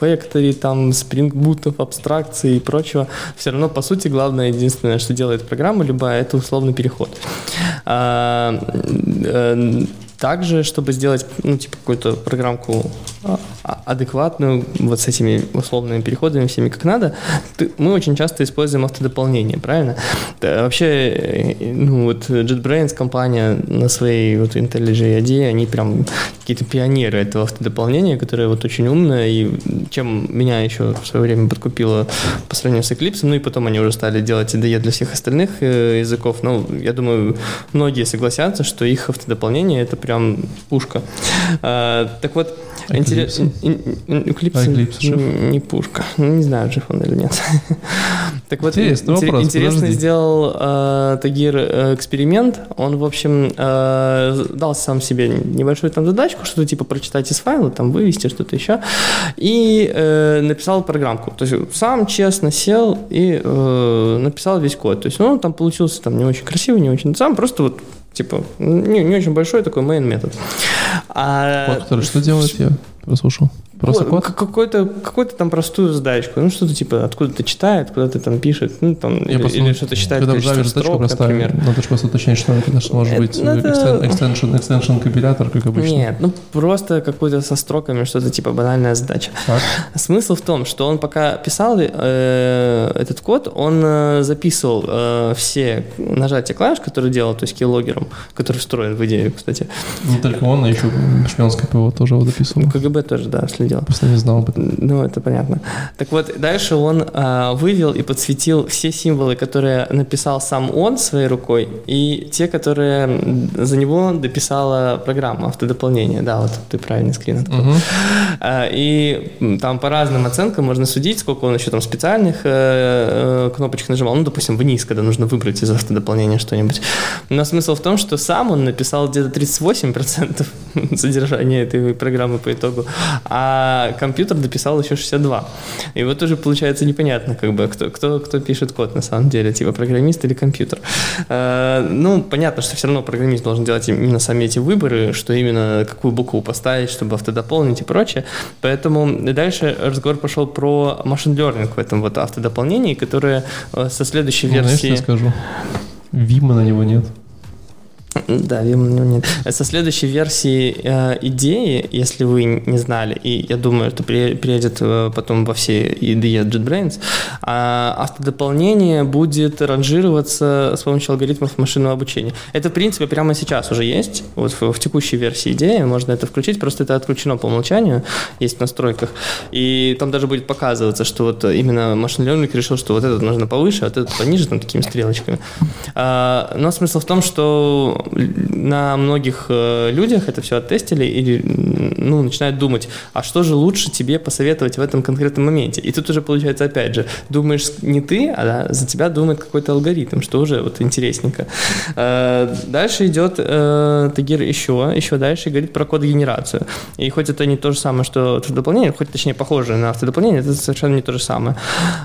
factory, там Boot, абстракции и прочего, все равно, по сути, главное, единственное, что делает программа любая, это условный переход. Также, чтобы сделать, ну, типа, какую-то программку а, а, адекватную, вот с этими условными переходами всеми как надо, мы очень часто используем автодополнение, правильно? Да, вообще, э, ну, вот JetBrains компания на своей вот IntelliJ IDEA, они прям какие-то пионеры этого автодополнения, которое вот очень умное, и чем меня еще в свое время подкупило по сравнению с Eclipse, ну и потом они уже стали делать IDE для всех остальных э, языков, ну, я думаю, многие согласятся, что их автодополнение это прям пушка. А, так вот, интересно. Эклипс не пушка. Ну, не знаю, жив он или нет. так вот, Интересный вопрос, интересно подожди. сделал э, Тагир э, эксперимент. Он, в общем, э, дал сам себе небольшую там задачку, что-то типа прочитать из файла, там вывести что-то еще, и э, написал программку. То есть сам честно сел и э, написал весь код. То есть, ну, там получился там не очень красивый, не очень сам, просто вот Типа, не, не очень большой такой main метод. А, что делает, я прослушал. Просто код? Какой-то, какой-то там простую задачку. Ну, что-то типа откуда-то читает, куда-то там пишет, ну, там, Я или, или что-то считает Когда в Java строк, простая, например. Надо же просто уточнять, что это, что может быть ну, это... extension, extension компилятор, как обычно. Нет, ну, просто какой-то со строками, что-то типа банальная задача. Так. Смысл в том, что он пока писал э, этот код, он э, записывал э, все нажатия клавиш, которые делал, то есть keyloggerом, который встроен в идею, кстати. Не только он, а еще шпионское ПВО тоже его записывал. Ну, КГБ тоже, да, следил дело. Просто не знал об этом. Ну, это понятно. Так вот, дальше он а, вывел и подсветил все символы, которые написал сам он своей рукой, и те, которые за него дописала программа автодополнения. Да, вот ты правильный скрин открыл. Угу. А, и там по разным оценкам можно судить, сколько он еще там специальных э, э, кнопочек нажимал. Ну, допустим, вниз, когда нужно выбрать из автодополнения что-нибудь. Но смысл в том, что сам он написал где-то 38% содержания этой программы по итогу, а а компьютер дописал еще 62. И вот уже получается непонятно, как бы, кто, кто, кто пишет код на самом деле, типа программист или компьютер. А, ну, понятно, что все равно программист должен делать именно сами эти выборы, что именно какую букву поставить, чтобы автодополнить и прочее. Поэтому дальше разговор пошел про машин learning в этом вот автодополнении, которое э, со следующей версии... Ну, знаешь, я скажу. Вима на него нет. Да, Vim нет. Со следующей версии э, идеи, если вы не знали, и я думаю, это приедет э, потом во все IDE JetBrains, э, автодополнение будет ранжироваться с помощью алгоритмов машинного обучения. Это, в принципе, прямо сейчас уже есть. Вот в, в текущей версии идеи можно это включить, просто это отключено по умолчанию, есть в настройках. И там даже будет показываться, что вот именно машин learning решил, что вот этот нужно повыше, а вот этот пониже, там такими стрелочками. А, но смысл в том, что на многих э, людях это все оттестили и ну, начинают думать, а что же лучше тебе посоветовать в этом конкретном моменте? И тут уже получается, опять же, думаешь не ты, а да, за тебя думает какой-то алгоритм, что уже вот интересненько. Э, дальше идет э, Тагир еще, еще дальше говорит про код-генерацию. И хоть это не то же самое, что автодополнение, хоть точнее похоже на автодополнение, это совершенно не то же самое.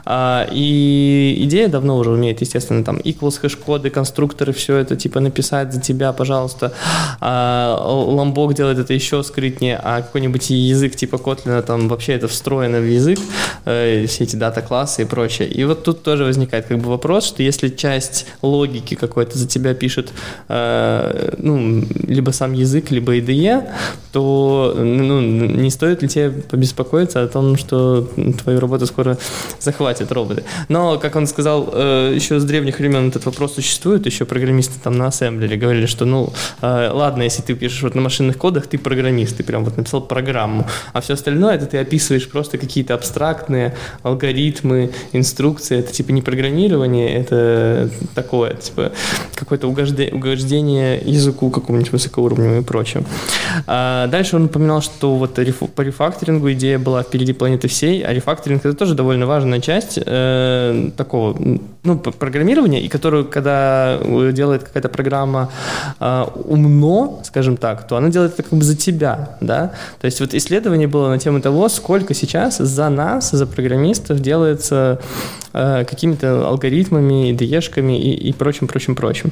А, и идея давно уже умеет, естественно, там equals, хэш-коды, конструкторы, все это типа написать тебя, пожалуйста, а Lombok делает это еще скрытнее, а какой-нибудь язык типа Kotlin, там вообще это встроено в язык, э, все эти дата-классы и прочее. И вот тут тоже возникает как бы вопрос, что если часть логики какой-то за тебя пишет э, ну, либо сам язык, либо IDE, то ну, не стоит ли тебе побеспокоиться о том, что твою работу скоро захватят роботы. Но, как он сказал, э, еще с древних времен этот вопрос существует, еще программисты там на ассемблере говорили, что ну, э, ладно, если ты пишешь вот на машинных кодах, ты программист, ты прям вот написал программу, а все остальное это ты описываешь просто какие-то абстрактные алгоритмы, инструкции, это типа не программирование, это такое, типа какое-то угождение языку какому-нибудь высокоуровневому и прочее. А дальше он упоминал, что вот по рефакторингу идея была впереди планеты всей, а рефакторинг это тоже довольно важная часть э, такого ну, программирования, и которую, когда делает какая-то программа э, умно, скажем так, то она делает это как бы за тебя, да. То есть вот исследование было на тему того, сколько сейчас за нас, за программистов делается э, какими-то алгоритмами, IDE-шками и, и прочим, прочим, прочим.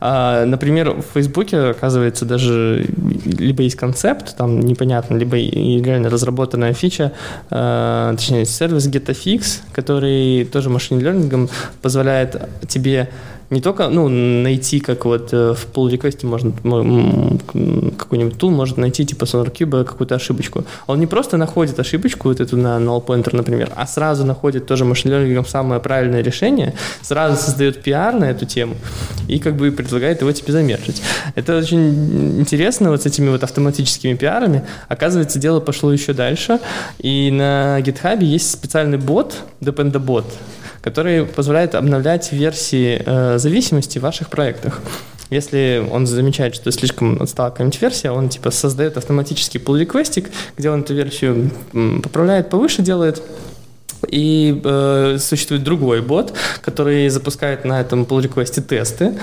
А, например, в Фейсбуке, оказывается, даже либо есть концепт, там непонятно, либо реально разработанная фича, точнее, сервис GetaFix, который тоже машин-лернингом позволяет тебе не только ну, найти, как вот э, в pull request можно какой-нибудь тул может найти типа SonarCube какую-то ошибочку. Он не просто находит ошибочку вот эту на null pointer, например, а сразу находит тоже машин самое правильное решение, сразу создает пиар на эту тему и как бы предлагает его тебе замержить. Это очень интересно вот с этими вот автоматическими пиарами. Оказывается, дело пошло еще дальше, и на GitHub есть специальный бот, Dependabot, который позволяет обновлять версии э, зависимости в ваших проектах. Если он замечает, что слишком отстала какая-нибудь версия, он типа создает автоматический pull реквестик где он эту версию поправляет повыше, делает, и э, существует другой бот, который запускает на этом pull request тесты.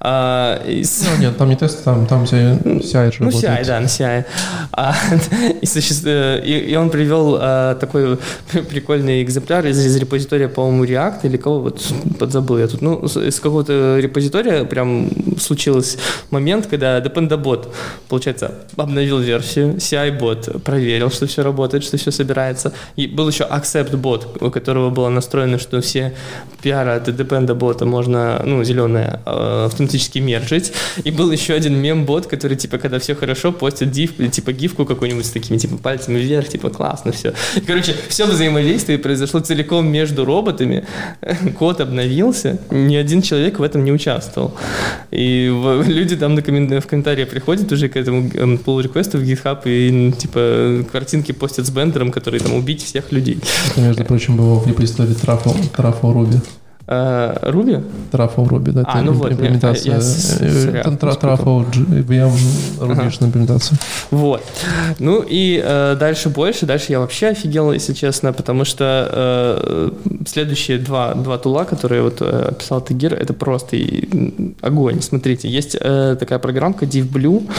А, и... Ну, нет, там не тесты, там, там CI же Ну, CI, да, на CI. А, и, суще... и, и он привел а, такой прикольный экземпляр из, из репозитория, по-моему, React или кого, вот подзабыл я тут. Ну, из какого-то репозитория прям случился момент, когда Dependabot, получается, обновил версию, CI-бот проверил, что все работает, что все собирается. И был еще Accept-бот, бот, у которого было настроено, что все пиары от Dependa бота можно, ну, зеленое, э, автоматически мержить. И был еще один мем-бот, который, типа, когда все хорошо, постит див, типа, гифку какую-нибудь с такими, типа, пальцами вверх, типа, классно все. Короче, все взаимодействие произошло целиком между роботами. Код обновился, ни один человек в этом не участвовал. И люди там на коммен... в комментариях приходят уже к этому pull реквесту в GitHub и, типа, картинки постят с бендером, который там убить всех людей. Между прочим, было в репозитории Trafo, Trafo Ruby. Руби? Трafo Ruby, да, а, ну вот, имплементация. Трafo VM Ruby имплементация. Вот. Ну и э, дальше больше, дальше я вообще офигел, если честно, потому что э, следующие два, два тула, которые вот э, описал Тагир, это просто огонь. Смотрите, есть э, такая программка DivBlue,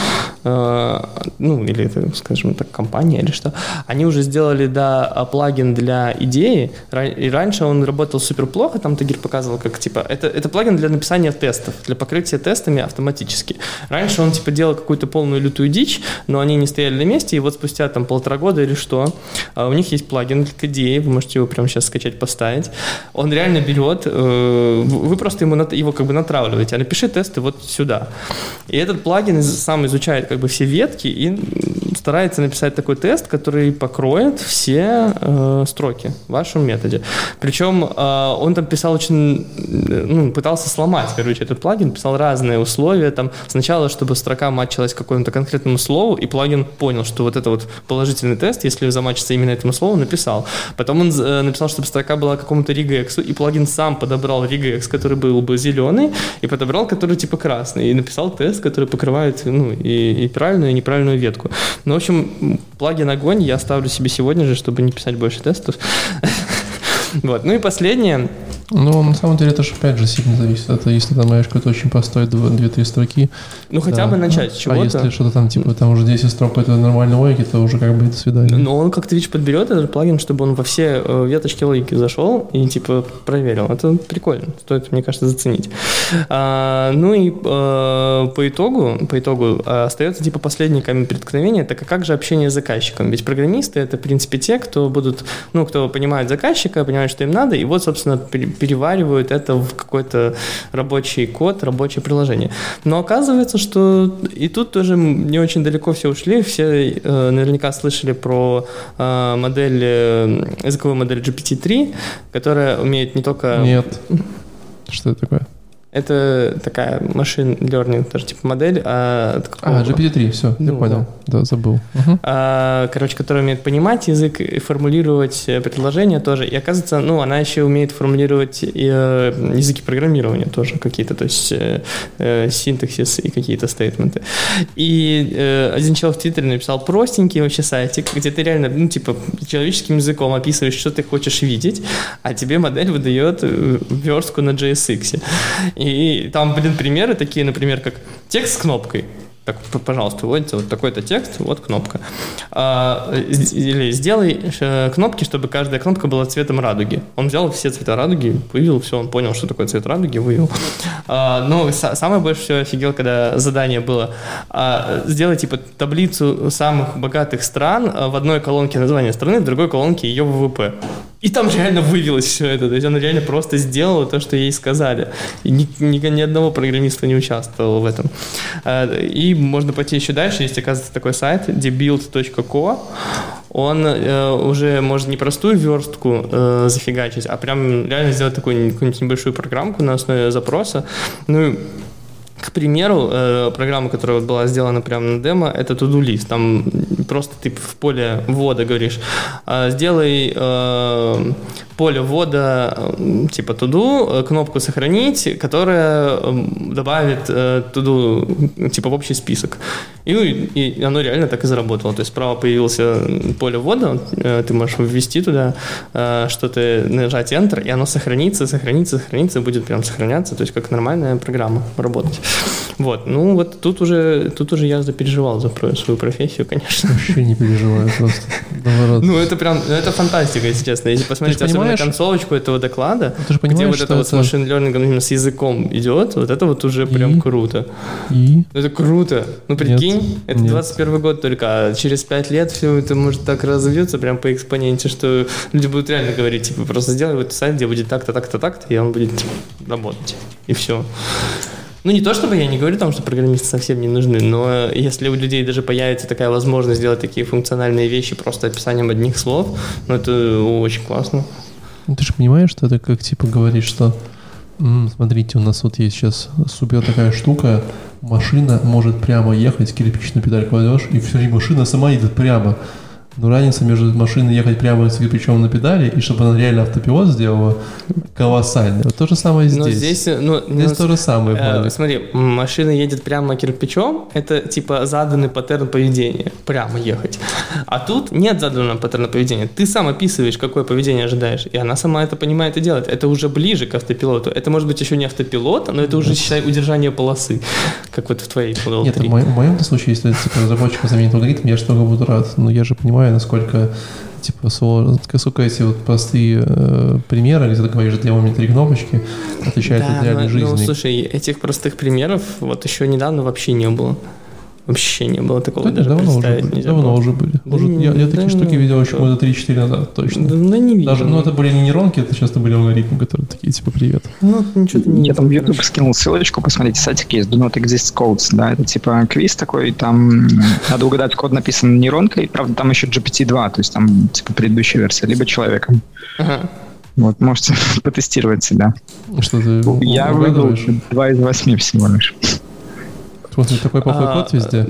э, ну или это, скажем так, компания или что, они уже сделали, да, плагин для идеи, и раньше он работал супер плохо, там Тагир показывал, как типа это, это плагин для написания тестов, для покрытия тестами автоматически. Раньше он типа делал какую-то полную лютую дичь, но они не стояли на месте, и вот спустя там полтора года или что, а, у них есть плагин для KDA, вы можете его прямо сейчас скачать, поставить. Он реально берет, э, вы просто ему его как бы натравливаете, а напиши тесты вот сюда. И этот плагин сам изучает как бы все ветки и старается написать такой тест, который покроет все э, строки в вашем методе. Причем э, он там писал очень очень, ну, пытался сломать, короче, этот плагин, писал разные условия, там, сначала, чтобы строка матчилась какому-то конкретному слову, и плагин понял, что вот это вот положительный тест, если замачится именно этому слову, написал. Потом он э, написал, чтобы строка была какому-то regex, и плагин сам подобрал regex, который был бы зеленый, и подобрал, который типа красный, и написал тест, который покрывает, ну, и, и правильную, и неправильную ветку. Ну, в общем, плагин огонь я оставлю себе сегодня же, чтобы не писать больше тестов. Вот. Ну и последнее, Ну, на самом деле, это же опять же сильно зависит. Это если там, знаешь, какой-то очень простой 2-3 строки. Ну, хотя да. бы начать с А чего-то. если что-то там, типа, там уже 10 строк какой-то нормальной логики, то уже как бы до свидания. Но он как-то, видишь, подберет этот плагин, чтобы он во все э, веточки логики зашел и, типа, проверил. Это прикольно. Стоит, мне кажется, заценить. А, ну и э, по итогу, по итогу э, остается, типа, последний камень преткновения. Так а как же общение с заказчиком? Ведь программисты — это, в принципе, те, кто будут, ну, кто понимает заказчика, понимает, что им надо, и вот, собственно, пере- переваривают это в какой-то рабочий код, рабочее приложение. Но оказывается, что и тут тоже не очень далеко все ушли. Все э, наверняка слышали про э, модель, э, языковую модель GPT-3, которая умеет не только... Нет. Что это такое? Это такая машин learning, тоже типа модель. А, А, GPT-3, все, я Ну, понял. Да, забыл. Мгм. а, короче, которая умеет понимать язык и формулировать э, предложения тоже. И оказывается, ну, она еще умеет формулировать и, э, языки программирования тоже какие-то, то есть э, э, синтаксис и какие-то стейтменты. И э, один человек в Твиттере написал простенький вообще сайтик, где ты реально, ну, типа, человеческим языком описываешь, что ты хочешь видеть, а тебе модель выдает э, верстку на JSX. И там, блин, примеры такие, например, как текст с кнопкой. Так, пожалуйста, вводите вот такой-то текст, вот кнопка. А, или сделай э, кнопки, чтобы каждая кнопка была цветом радуги. Он взял все цвета радуги, вывел, все, он понял, что такое цвет радуги, вывел. А, но са- самое больше всего офигел, когда задание было а, сделай типа таблицу самых богатых стран а, в одной колонке название страны, в другой колонке ее ВВП. И там реально вывелось все это. То есть он реально просто сделал то, что ей сказали. И ни, ни, ни одного программиста не участвовал в этом. И можно пойти еще дальше. Есть, оказывается, такой сайт debuild.co. Он э, уже может не простую верстку э, зафигачить, а прям реально сделать такую какую-нибудь небольшую программку на основе запроса. Ну, к примеру, э, программа, которая была сделана прямо на демо, это to-do list. Там просто ты в поле ввода говоришь, а, сделай э, поле ввода э, типа to-do, кнопку сохранить, которая э, добавит to-do типа в общий список. И, и оно реально так и заработало. То есть справа появился поле ввода, ты можешь ввести туда что-то, нажать Enter, и оно сохранится, сохранится, сохранится, будет прям сохраняться, то есть как нормальная программа работать. Вот, ну вот тут уже, тут уже я запереживал за свою профессию, конечно. Вообще не переживаю просто. Наоборот. Ну это прям, ну, это фантастика, если честно. Если посмотреть особенно концовочку этого доклада, же где вот это вот с машин learning именно с языком идет, вот это вот уже прям круто. И? Ну, Это круто. Ну, прикинь, это нет. 21 год только, а через 5 лет все это может так разовьется прям по экспоненте, что люди будут реально говорить, типа, просто сделай вот сайт, где будет так-то, так-то, так-то, и он будет типа, работать. И все. Ну, не то чтобы я не говорю там, что программисты совсем не нужны, но если у людей даже появится такая возможность сделать такие функциональные вещи просто описанием одних слов, ну, это очень классно. Ну, ты же понимаешь, что это как типа говорить, что «М, смотрите, у нас вот есть сейчас супер такая штука, машина может прямо ехать, кирпичную педаль кладешь, и все, и машина сама едет прямо. Но разница между машиной ехать прямо с кирпичом на педали, и чтобы она реально автопилот сделала, колоссальная. Вот то же самое здесь. Но здесь, э, ну, Здесь ну, то же самое, Э, смотри, машина едет прямо кирпичом, это типа заданный паттерн поведения, прямо ехать. А тут нет заданного паттерна поведения. Ты сам описываешь, какое поведение ожидаешь, и она сама это понимает и делает. Это уже ближе к автопилоту. Это может быть еще не автопилот, но это уже, считай, удержание полосы, как вот в твоей Model Нет, 3. в моем, в моем случае, если типа, разработчик заменит алгоритм, я же только буду рад. Но я же понимаю, насколько типа сложно, насколько эти вот простые э, примеры, где ты говоришь, сделай мне три кнопочки, отличают от реальной но- жизни. Ну, слушай, этих простых примеров вот еще недавно вообще не было. Вообще не было такого, Да, даже давно уже были. Давно было. уже были. Да Может, не- я, я такие да штуки видел еще что? года 3-4 назад, точно. Да, да не видел. Даже, ну, это были не нейронки, это часто были алгоритмы, которые такие, типа, привет. Ну, ничего не Я там в YouTube скинул ссылочку, посмотрите, сайтик есть, Do Not Exist Codes, да, это типа квиз такой, там надо угадать, код написан нейронкой, правда, там еще GPT-2, то есть там типа предыдущая версия, либо человеком. Ага. Вот, можете потестировать себя. Что ты Я выбрал? 2 из 8 всего лишь. Смотри, такой плохой А, код везде.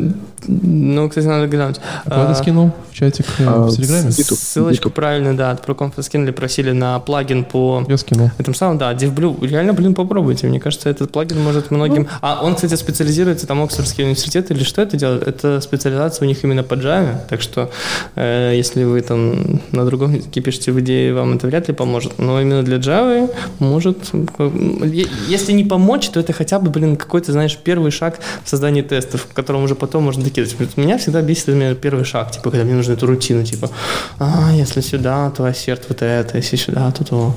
Ну, кстати, надо глянуть. А куда ты А, скинул в чатик э, А, в Телеграме? Ссылочку YouTube. правильно, да, от ProConf скинули, просили на плагин по Я скинул. этом самом, да, DevBlue. Реально, блин, попробуйте. Мне кажется, этот плагин может многим... А он, кстати, специализируется, там Оксфордский университет или что это делает? Это специализация у них именно по Java, так что э, если вы там на другом языке пишете в идее, вам это вряд ли поможет. Но именно для Java может... э, Если не помочь, то это хотя бы, блин, какой-то, знаешь, первый шаг в создании тестов, к которому уже потом можно докидывать. Вот Меня всегда бесит именно первый шаг, типа, когда мне нужно эту рутину, типа, а, если сюда, то ассерт вот это, если сюда, то то.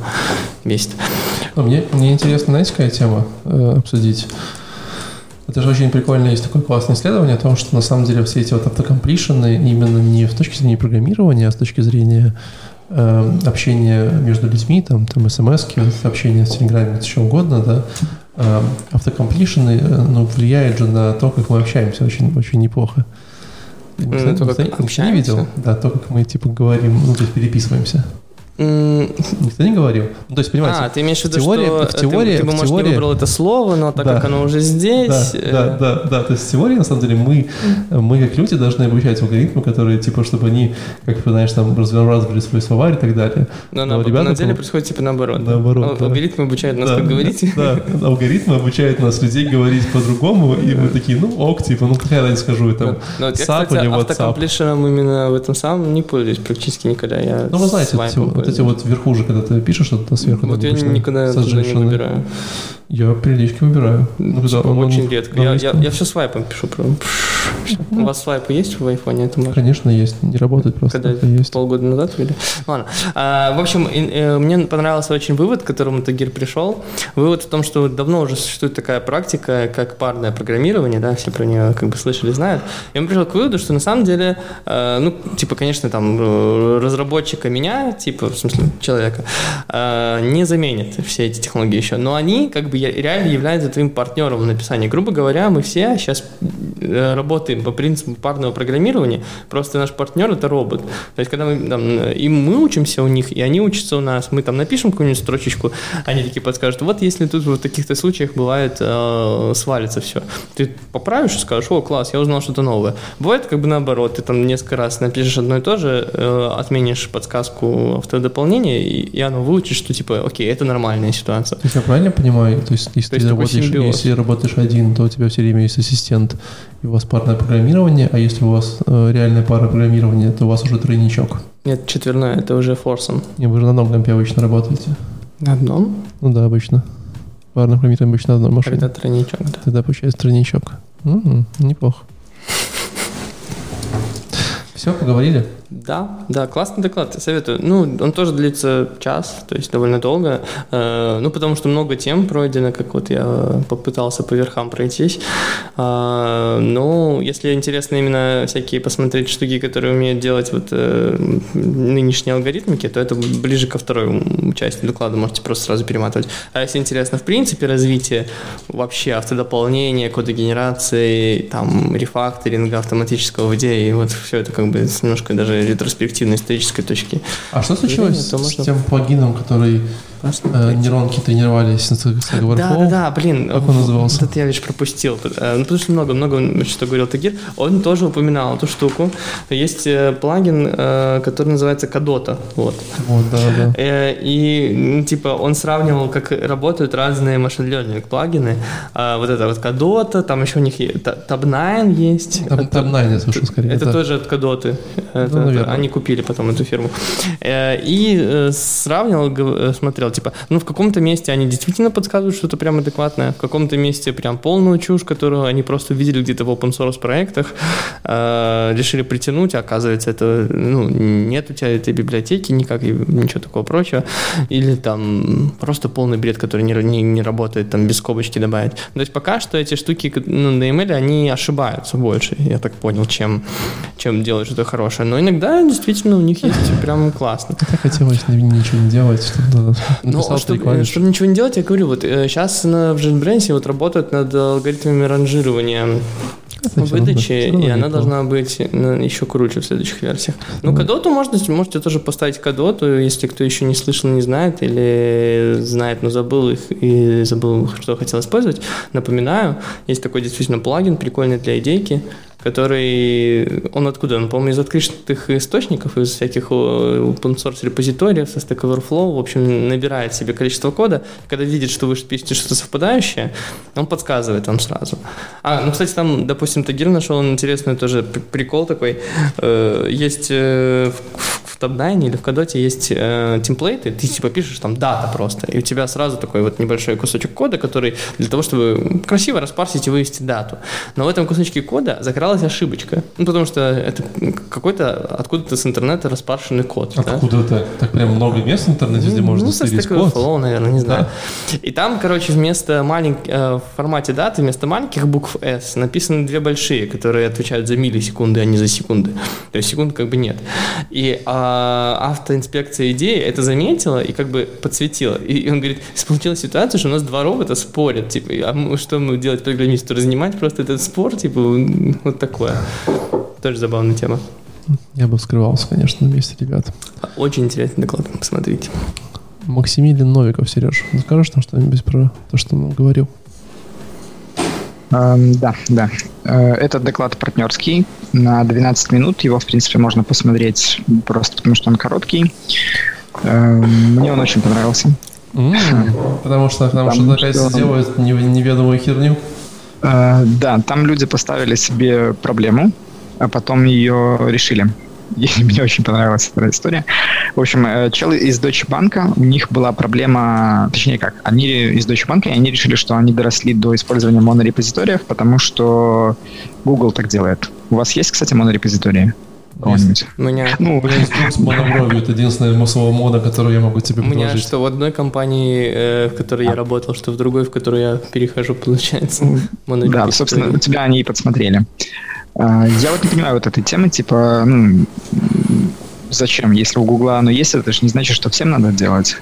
Бесит. А Мне, мне интересно, знаете, какая тема э, обсудить? Это же очень прикольно, есть такое классное исследование о том, что на самом деле все эти вот автокомплишены именно не с точки зрения программирования, а с точки зрения э, общения между людьми, там, там смс общение в Телеграме, что угодно, да, э, автокомплишены, э, ну, влияет же на то, как мы общаемся очень, очень неплохо. Ну, Никто- то, не общаемся? видел? Да, то, как мы, типа, говорим, ну, то есть переписываемся. Никто не говорил? Ну, то есть, понимаете, А, ты имеешь в виду, теории- что в ты- теории- ты, бы, в может, не теории- выбрал это слово, но так Да. как оно уже здесь... Да, э, да, да, да. То есть в теории, на самом деле, мы, мы как люди должны обучать алгоритмы, которые, типа, чтобы они, как ты знаешь, там, разворачивали свои слова и так далее. Но, Но на, ребята на деле там- происходит типа наоборот. Наоборот, Ал- да. Алгоритмы обучают нас, Да, как говорить. Да, алгоритмы обучают нас, людей, говорить по-другому, и мы такие, ну, ок, типа, ну, какая разница, скажу, и там, Но Ну, вот я, кстати, или WhatsApp. именно в этом самом не пользуюсь практически никогда. Я Ну, вы знаете, вот эти, вот же, когда ты пишешь что-то сверху, Вот я никогда туда не выбираю. Я прилички выбираю. Ну, Типа, он- он очень на редко. Я, я, я все свайпом пишу. Прям. У вас свайпы есть в айфоне? Это можно? Конечно, есть. Не работает просто. Когда это есть. полгода назад ввели. Ладно. А, в общем, э, мне понравился очень вывод, к которому Тагир пришел. Вывод в том, что давно уже существует такая практика, как парное программирование, да, все про нее как бы слышали, знают. И он пришел к выводу, что на самом деле, э, ну, типа, конечно, там э, разработчика меня, типа, в смысле, человека, э, не заменит все эти технологии еще. Но они как бы реально являются твоим партнером в написании. Грубо говоря, мы все сейчас э, работаем по принципу парного программирования, просто наш партнер это робот. То есть, когда мы там, и мы учимся у них, и они учатся у нас, мы там напишем какую-нибудь строчечку, они такие подскажут, вот если тут в таких-то случаях бывает э, свалится все. Ты поправишь и скажешь, о, класс, я узнал что-то новое. Бывает как бы наоборот, ты там несколько раз напишешь одно и то же, э, отменишь подсказку автодополнения, и, и оно выучит, что типа, окей, это нормальная ситуация. То есть я правильно понимаю? То есть, если То есть ты работаешь, симбиоз. если работаешь один, то у тебя все время есть ассистент, и у вас парное программирование, а если у вас э, реальная пара программирования, то у вас уже тройничок. Нет, четверное, это уже форсом. Не, вы же на одном компе обычно работаете. На одном? Ну да, обычно. Парное программирование обычно на одной машине. Когда тройничок, да. Тогда получается тройничок. М, неплохо. Все, поговорили? Да, да, классный доклад, советую. Ну, он тоже длится час, то есть довольно долго. Э, Ну, потому что много тем пройдено, как вот я попытался по верхам пройтись. А, Ну, если интересно именно всякие посмотреть штуки, которые умеют делать вот э, нынешние алгоритмики, то это ближе ко второй части доклада, можете просто сразу перематывать. А если интересно, в принципе, развитие вообще автодополнения, кодогенерации, там, рефакторинга автоматического в идее, вот все это как бы с немножко даже ретроспективной исторической точки. А что случилось то с можно- тем плагином, который э, нейронки тренировались с с Да, да, да, блин. Как он назывался? Вот это я, видишь, пропустил. Э, Ну, потому что много-много, что говорил Тагир. Он тоже упоминал эту штуку. Есть э, плагин, э, который называется Кадота. Вот. Вот, да, да. И, ну, типа, он сравнивал, как работают разные машин learning плагины. Вот это вот Кадота, там еще у них е- Та- Tab9 есть. Nine я слышал скорее. это тоже от Кадоты. Ну, они купили потом эту фирму. И сравнивал, смотрел, типа, ну, в каком-то месте они действительно подсказывают что-то прям адекватное, в каком-то месте прям полную чушь, которую они просто увидели где-то в open source проектах, э, решили притянуть, а оказывается, это, ну, нет у тебя этой библиотеки никак, и ничего такого прочего. Или там просто полный бред, который не, не, не работает, там без скобочки добавить. То есть пока что эти штуки ну, на email, они ошибаются больше, я так понял, чем чем делать что-то хорошее. Но иногда действительно у них есть прям классно. Я хотелось ничего не делать, чтобы ну, чтобы, чтобы ничего не делать, я говорю, вот сейчас на, в JetBrains вот работают над алгоритмами ранжирования выдачи, и она должна быть ну, еще круче в следующих версиях. Ну, кадоту можно, можете тоже поставить кадоту, если кто еще не слышал, не знает, или знает, но забыл их и забыл, что хотел использовать. Напоминаю, есть такой действительно плагин прикольный для идейки, который, он откуда? Он, по-моему, из открытых источников, из всяких open source репозиториев, со Stack Overflow, в общем, набирает себе количество кода, когда видит, что вы пишете что-то совпадающее, он подсказывает вам сразу. А, ну, кстати, там, допустим, Тагир нашел интересный тоже прикол такой, э, есть э, в, Tab9 или в Кадоте есть э, темплейты, ты типа пишешь там дата просто, и у тебя сразу такой вот небольшой кусочек кода, который для того, чтобы красиво распарсить и вывести дату. Но в этом кусочке кода закралась ошибочка. Ну, потому что это какой-то откуда-то с интернета распаршенный код. Откуда-то? Да? Так прям много мест в интернете, где ну, можно ну, стырить код? Flow, наверное, не знаю. Да. И там, короче, вместо маленьких, э, в формате даты, вместо маленьких букв S написаны две большие, которые отвечают за миллисекунды, а не за секунды. То есть секунд как бы нет. И а, автоинспекция идеи это заметила и как бы подсветила. И он говорит, получилась ситуация, что у нас два робота спорят, типа, а мы, что мы делать программисту? Разнимать просто этот спор, типа, вот такое. Тоже забавная тема. Я бы скрывался, конечно, на месте ребят. Очень интересный доклад, посмотрите. Максимилин Новиков, Сереж, скажешь нам что-нибудь про то, что он говорил? Эм, да, да. Э, этот доклад партнерский на 12 минут. Его, в принципе, можно посмотреть просто потому, что он короткий. Эм, мне он очень понравился. Потому что, потому что, что опять делают неведомую херню. Э, да, там люди поставили себе проблему, а потом ее решили. Мне очень понравилась эта история. В общем, э, челы из Deutsche Bank, у них была проблема, точнее как, они из Deutsche Bank, и они решили, что они доросли до использования монорепозиториев, потому что Google так делает. У вас есть, кстати, монорепозитории? Есть. У меня... Ну, у меня есть друг с монобровью, это единственная массовая мода, которую я могу тебе предложить. У меня что в одной компании, э, в которой а. я работал, что в другой, в которую я перехожу, получается. Да, собственно, у тебя они и подсмотрели. А, я вот не понимаю вот этой темы, типа, ну, зачем? Если у Гугла оно есть, это же не значит, что всем надо делать.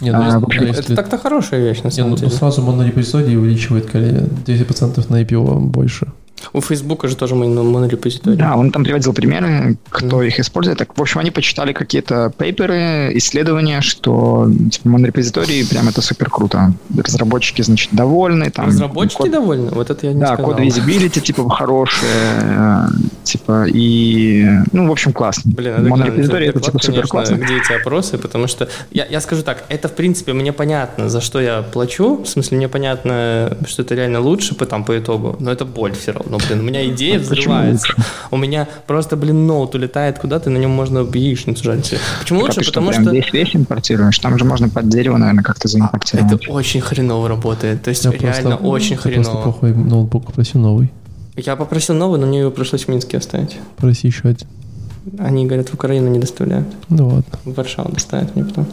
Нет, ну, а, общем, это так-то хорошая вещь, на самом Нет, ну, деле. сразу монорепозиторий увеличивает 10% на IPO больше. У Фейсбука же тоже монорепозиторий. Да, он там приводил примеры, кто mm. их использует. Так, в общем, они почитали какие-то пейперы, исследования, что типа, монорепозитории прям это супер круто. Разработчики, значит, довольны. Там, Разработчики код... довольны? Вот это я не да, сказал. Да, код visibility, типа, хорошие, типа, и, ну, в общем, классно. Блин, монорепозитории это, типа, супер классно. Где эти опросы, потому что, я, я скажу так, это, в принципе, мне понятно, за что я плачу, в смысле, мне понятно, что это реально лучше по, там, по итогу, но это боль все равно но, блин, у меня идея взрывается. У меня просто, блин, ноут улетает куда-то, на нем можно яичницу жарить. Почему лучше? А Потому что... Весь весь импортируешь? Там же можно под дерево, наверное, как-то заимпортировать. Это очень хреново работает. То есть реально просто, очень хреново. просто плохой ноутбук, попроси новый. Я попросил новый, но мне его пришлось в Минске оставить. Проси еще один. Они, говорят, в Украину не доставляют. Ну ладно. В Варшаву доставят мне потом.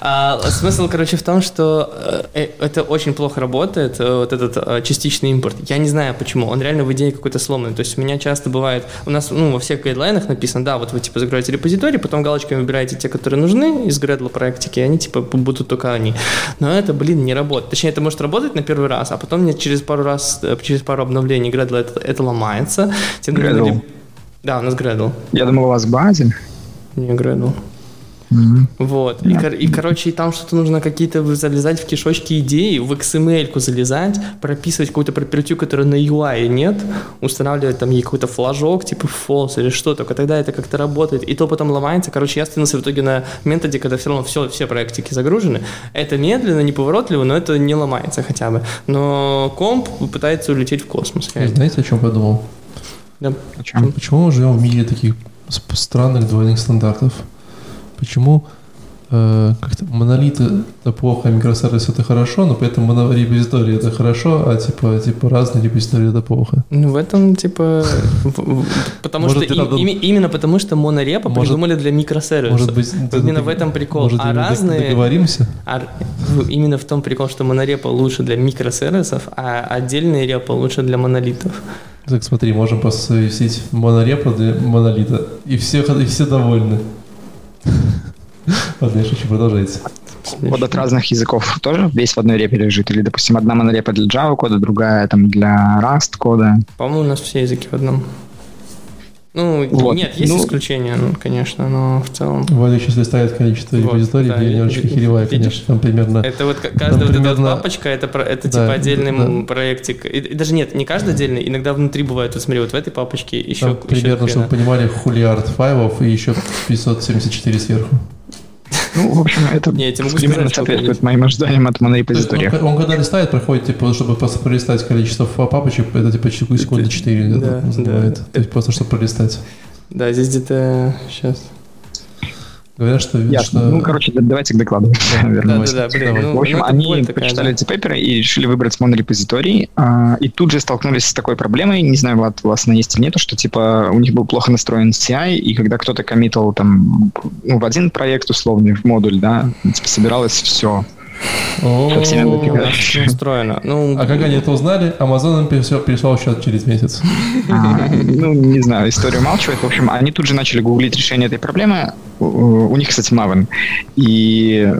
А, смысл, короче, в том, что э, это очень плохо работает, э, вот этот э, частичный импорт. Я не знаю почему. Он реально в идее какой-то сломанный. То есть у меня часто бывает, у нас ну, во всех гайдлайнах написано, да, вот вы типа закроете репозиторий, потом галочками выбираете те, которые нужны из Gradle практики, и они типа будут только они. Но это, блин, не работает. Точнее, это может работать на первый раз, а потом мне через пару раз, через пару обновлений Gradle это, это ломается. Нужно да, у нас Gradle. Я думал, у вас Базель. Не, Gradle. Mm-hmm. Вот. Yeah. И, и, короче, и там что-то нужно какие-то залезать в кишочки идеи, в XML-ку залезать, прописывать какую-то пропертю, которая на UI нет, устанавливать там ей какой-то флажок, типа false или что, только тогда это как-то работает. И то потом ломается. Короче, я остановился в итоге на методе, когда все равно все, все проектики загружены. Это медленно, неповоротливо, но это не ломается хотя бы. Но комп пытается улететь в космос. Знаете, о чем подумал? Да. Почему? Почему мы живем в мире таких странных двойных стандартов? Почему э, как-то монолиты это плохо, а микросервис это хорошо, но при этом монорепозитории это хорошо, а типа, типа разные репозитории это плохо? Ну, в этом, типа, потому что именно потому что монорепо придумали для микросервисов. Может быть, именно в этом прикол. А разные... договоримся? А, именно в том прикол, что монорепо лучше для микросервисов, а отдельные репо лучше для монолитов. Так, смотри, можем посовесить монорепо для монолита. И все, и все довольны. Ладно, я шучу, продолжайте. Код от разных языков тоже весь в одной репе лежит? Или, допустим, одна монорепа для Java кода, другая там для Rust кода? По-моему, у нас все языки в одном. Ну, вот. нет, есть ну, исключения, ну, конечно, но в целом... Валя сейчас листает количество вот, репозиторий, да, я немножечко херевая, конечно, там примерно... Это вот каждая вот эта папочка, это, это да, типа отдельный да. проектик. И, даже нет, не каждый отдельный, иногда внутри бывает, вот смотри, вот в этой папочке еще... Там еще примерно, чтобы вы понимали, хулиард файлов и еще 574 сверху. Ну, в общем, это не, я могу примерно соответствует моим ожиданиям от монорепозитория. Он, он когда листает, проходит, типа, чтобы просто пролистать количество папочек, это типа секунды 4 да, занимает. Да. То есть просто, чтобы пролистать. Да, здесь где-то сейчас. Говорят, что... Ясно. что... Ну, короче, давайте к докладу. Да, да, да, блин, ну, в общем, ну, они прочитали эти пейперы и решили выбрать монорепозиторий, а, и тут же столкнулись с такой проблемой, не знаю, Влад, у вас она есть или нет, что, типа, у них был плохо настроен CI, и когда кто-то коммитал там, ну, в один проект условный, в модуль, да, типа, собиралось все как сильно устроено. Ну, а как они это узнали? Amazon им переслал счет через месяц. А, ну, не знаю, история умалчивает. В общем, они тут же начали гуглить решение этой проблемы. У них, кстати, Maven. И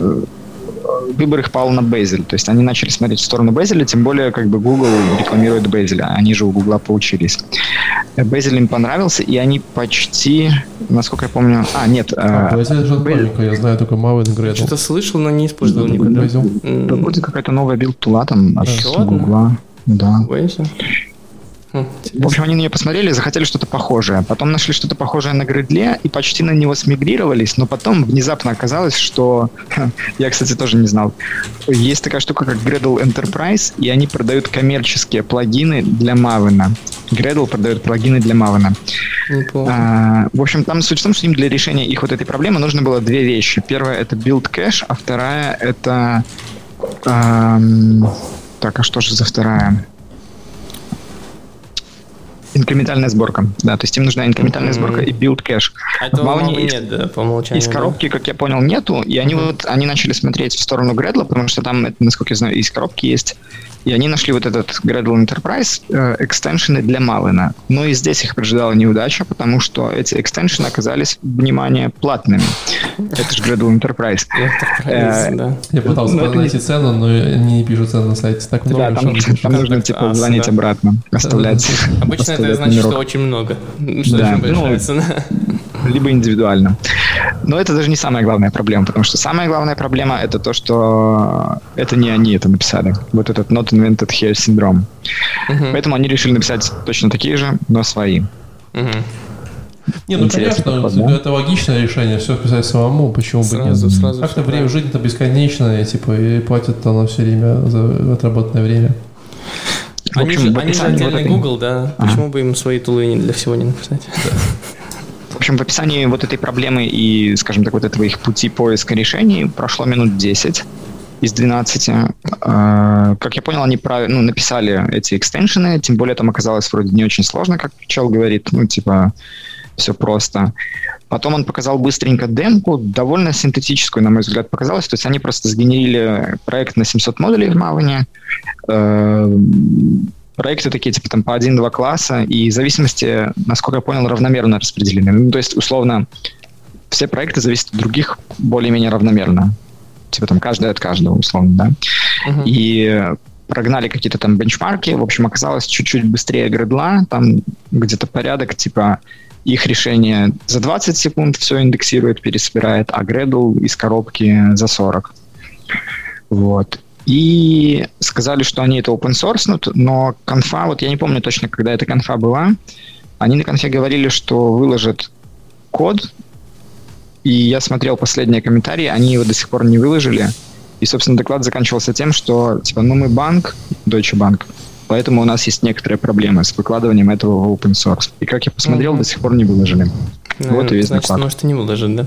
выбор их пал на Bazel. То есть они начали смотреть в сторону Bazel я, тем более как бы Google рекламирует Bazel я. Они же у Google поучились. Bazel им понравился, и они почти, насколько я помню... А, нет. А, Bazel же Bazel... я знаю только Maven Gradle. Что-то слышал, но не использовал никогда. Вроде какая-то новая build tool а там от Google. Да. В общем, они на нее посмотрели, захотели что-то похожее. Потом нашли что-то похожее на Гредле и почти на него смигрировались, но потом внезапно оказалось, что... Я, кстати, тоже не знал. Есть такая штука, как Gradle Enterprise, и они продают коммерческие плагины для Maven. Gradle продает плагины для Maven. А, в общем, там суть в том, что им для решения их вот этой проблемы нужно было две вещи. Первая — это build кэш, а вторая — это... Эм, так, а что же за вторая? Инкрементальная сборка, да, то есть им нужна инкрементальная mm-hmm. сборка и build кэш. А этого Maven из, нет, да, по умолчанию. Из коробки, да? как я понял, нету, и они mm-hmm. вот, они начали смотреть в сторону Гредла, потому что там, насколько я знаю, из коробки есть и они нашли вот этот Gradle Enterprise э, экстеншены для Maven. Но и здесь их поджидала неудача, потому что эти экстеншены оказались, внимание, платными. Это же Gradle Enterprise. Э, я пытался ну, найти цену, но они не пишут цену на сайте. Так много, там, нужно типа звонить обратно, оставлять. Обычно это значит, что очень много. Что очень большая цена либо индивидуально. Но это даже не самая главная проблема, потому что самая главная проблема это то, что это не они это написали. Вот этот not invented here syndrome. Uh-huh. Поэтому они решили написать точно такие же, но свои. Uh-huh. Не, ну Интересный конечно, подход, да? это логичное решение, все писать самому, почему сразу, бы нет. Сразу Как-то время жизнь это бесконечная, типа, и платят оно все время за отработанное время. Они, общем, же, они же отдельный Google, да? Ага. Почему бы им свои тулы для всего не написать? Да. В общем, в описании вот этой проблемы и, скажем так, вот этого их пути поиска решений прошло минут 10 из 12. А, как я понял, они прав... ну, написали эти экстеншены, тем более там оказалось вроде не очень сложно, как чел говорит, ну, типа, все просто. Потом он показал быстренько демку, довольно синтетическую, на мой взгляд, показалось. То есть они просто сгенерили проект на 700 модулей в Maven, проекты такие, типа там по один-два класса, и в зависимости, насколько я понял, равномерно распределены. Ну, то есть, условно, все проекты зависят от других более-менее равномерно. Типа там каждый от каждого, условно, да. Uh-huh. И прогнали какие-то там бенчмарки, в общем, оказалось чуть-чуть быстрее гредла, там где-то порядок, типа их решение за 20 секунд все индексирует, пересобирает, а Gradle из коробки за 40. Вот. И сказали, что они это open source, но конфа, вот я не помню точно, когда эта конфа была, они на конфе говорили, что выложат код, и я смотрел последние комментарии, они его до сих пор не выложили. И, собственно, доклад заканчивался тем, что, типа, ну мы банк, Deutsche Bank, поэтому у нас есть некоторые проблемы с выкладыванием этого в open source. И как я посмотрел, mm-hmm. до сих пор не выложили. Вот и весь Значит, доклад. может и не выложит, да?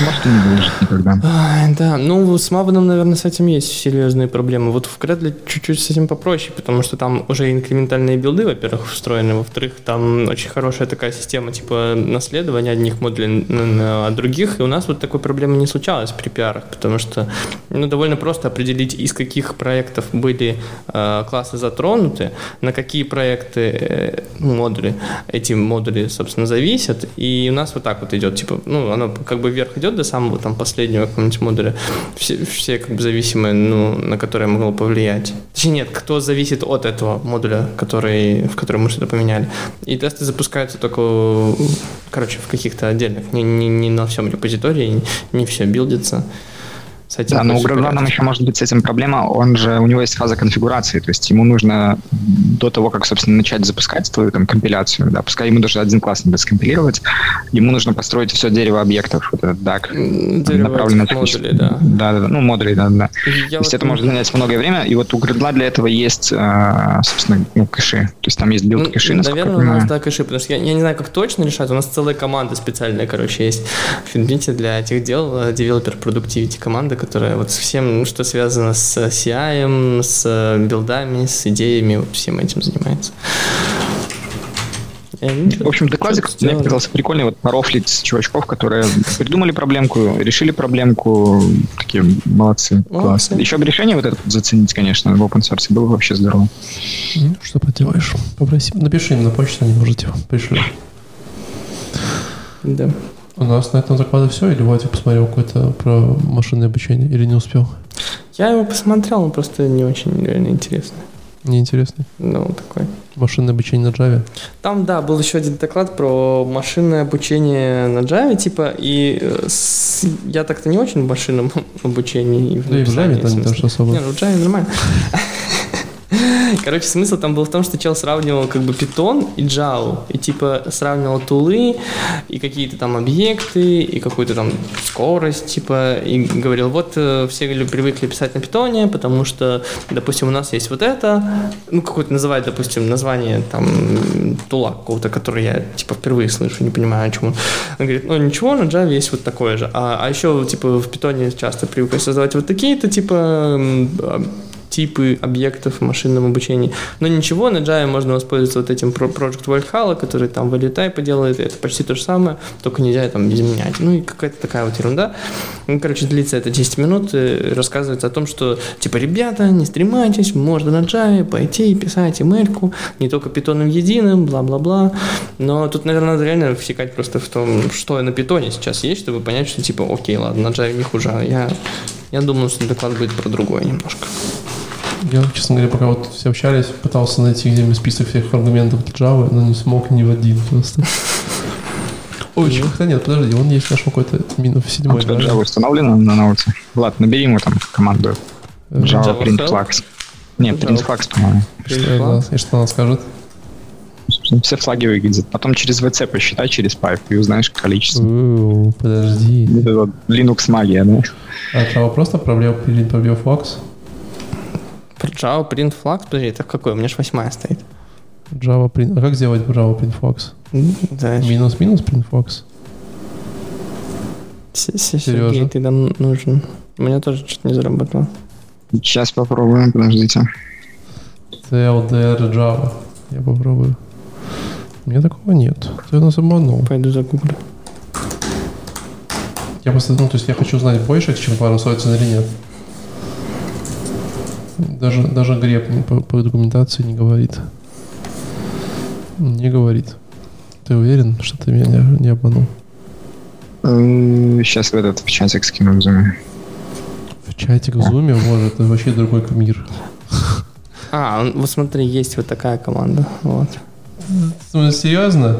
Может, и не выложит никогда. Ай, да, ну с Маваном, наверное, с этим есть серьезные проблемы. Вот в Кредле чуть-чуть с этим попроще, потому что там уже инкрементальные билды, во-первых, встроены, во-вторых, там очень хорошая такая система типа наследования одних модулей от других, и у нас вот такой проблемы не случалось при пиарах, потому что ну, довольно просто определить, из каких проектов были э, классы затронуты, на какие проекты э, модули, эти модули, собственно, зависят, и у нас вот так вот идет, типа, ну, оно как бы вверх идет до самого там последнего какого-нибудь модуля, все, все как бы зависимые, ну, на которые могло повлиять. Точнее, нет, кто зависит от этого модуля, который, в который мы что-то поменяли. И тесты запускаются только, короче, в каких-то отдельных, не, не, не на всем репозитории, не все билдится. С этим Да, но у Gradle она еще может быть с этим проблема. Он же, у него есть фаза конфигурации, то есть ему нужно до того, как, собственно, начать запускать твою там компиляцию, да, пускай ему даже один класс надо скомпилировать, ему нужно построить все дерево объектов, вот этот там, дерево технически- модулей, да. Да, да, да, ну, модулей, да, да. Я То есть вот это может занять много времени, и вот у Gradle а для этого есть, э, собственно, ну, кэши. То есть там есть build Ну, кэши, Наверное, у нас, да, кэши, потому что я, я не знаю, как точно решать. У нас целая команда специальная, короче, есть в Финбите для этих дел, э, Developer Productivity команда, которая вот всем, что связано с CI, с э, билдами, с идеями, вот всем этим занимается. И они В общем, докладик мне показался прикольный вот порофлить с чувачков, которые придумали проблемку, решили проблемку, такие молодцы, класс. Молодцы. Еще бы решение вот это заценить, конечно, в open source было бы вообще здорово. Ну, что поделаешь? Попроси. Напиши им на почту, они можете пришлю. Да. У нас на этом доклады все, или Вадик посмотрел какое-то про машинное обучение, или не успел? Я его посмотрел, но просто не очень реально интересно. Неинтересно. Ну, такой. Машинное обучение на Java. Там, да, был еще один доклад про машинное обучение на Java, типа, и э, с- я так-то не очень в машинном обучении. в Да и в Java там не смысле. тоже особо. Не, ну в Java нормально. Короче, смысл там был в том, что чел сравнивал как бы Python и Java, и типа сравнивал тулы, и какие-то там объекты, и какую-то там скорость, типа, и говорил, вот э, все привыкли писать на Python, потому что, допустим, у нас есть вот это, ну, какое-то называет, допустим, название там тула какого-то, который я, типа, впервые слышу, не понимаю, о чем он. Он говорит, ну, ничего, на Java есть вот такое же. А, а еще, типа, в Python часто привыкли создавать вот такие-то, типа, а, типы объектов в машинном обучении. Но ничего, на Java можно воспользоваться вот этим Project Valhalla, который там value type делает, это почти то же самое, только нельзя там изменять. Ну и какая-то такая вот ерунда. Ну, короче, длится это 10 минут, и рассказывается о том, что, типа, ребята, не стремайтесь, можно на Java пойти и писать email не только питоном единым, бла-бла-бла. Но тут, наверное, надо реально всекать просто в том, что на питоне сейчас есть, чтобы понять, что, типа, окей, ладно, на Java не хуже. А Я, я думаю, что доклад будет про другое немножко. Я, честно говоря, пока вот все общались, пытался найти где-нибудь список всех аргументов Java, но не смог ни в один просто. Ой, чё, хотя нет, подожди, он есть наш какой-то минус У седьмой, тебя да? Java установлено на ноуте? Влад, набери ему там команду Э, Java Java print flags. Нет, print flags, по-моему. И что она скажет? Собственно, Все флаги выглядят. Потом через VC посчитай, через pipe, и узнаешь количество. У, Подожди. Это вот Linux магия, да? А Java просто пробел или пробел флакс? Java print flag, подожди, это какой? У меня же восьмая стоит. Java print. А как сделать Java print flags? Минус-минус print flags? Сергей, ты нам нужен. У меня тоже что-то не заработало. Сейчас попробуем, подождите. CLDR Java. Я попробую. У меня такого нет. Ты нас обманул. Пойду загуглю. Я просто, ну, то есть я хочу знать больше, чем пару сотен или нет. Даже, даже Греб по, по документации не говорит. Не говорит. Ты уверен, что ты меня не, не обманул? Сейчас в этот в чатик скину в Zoom. В чатик в зуме, может, это вообще другой мир. А, вот смотри, есть вот такая команда. Вот. Ну, серьезно?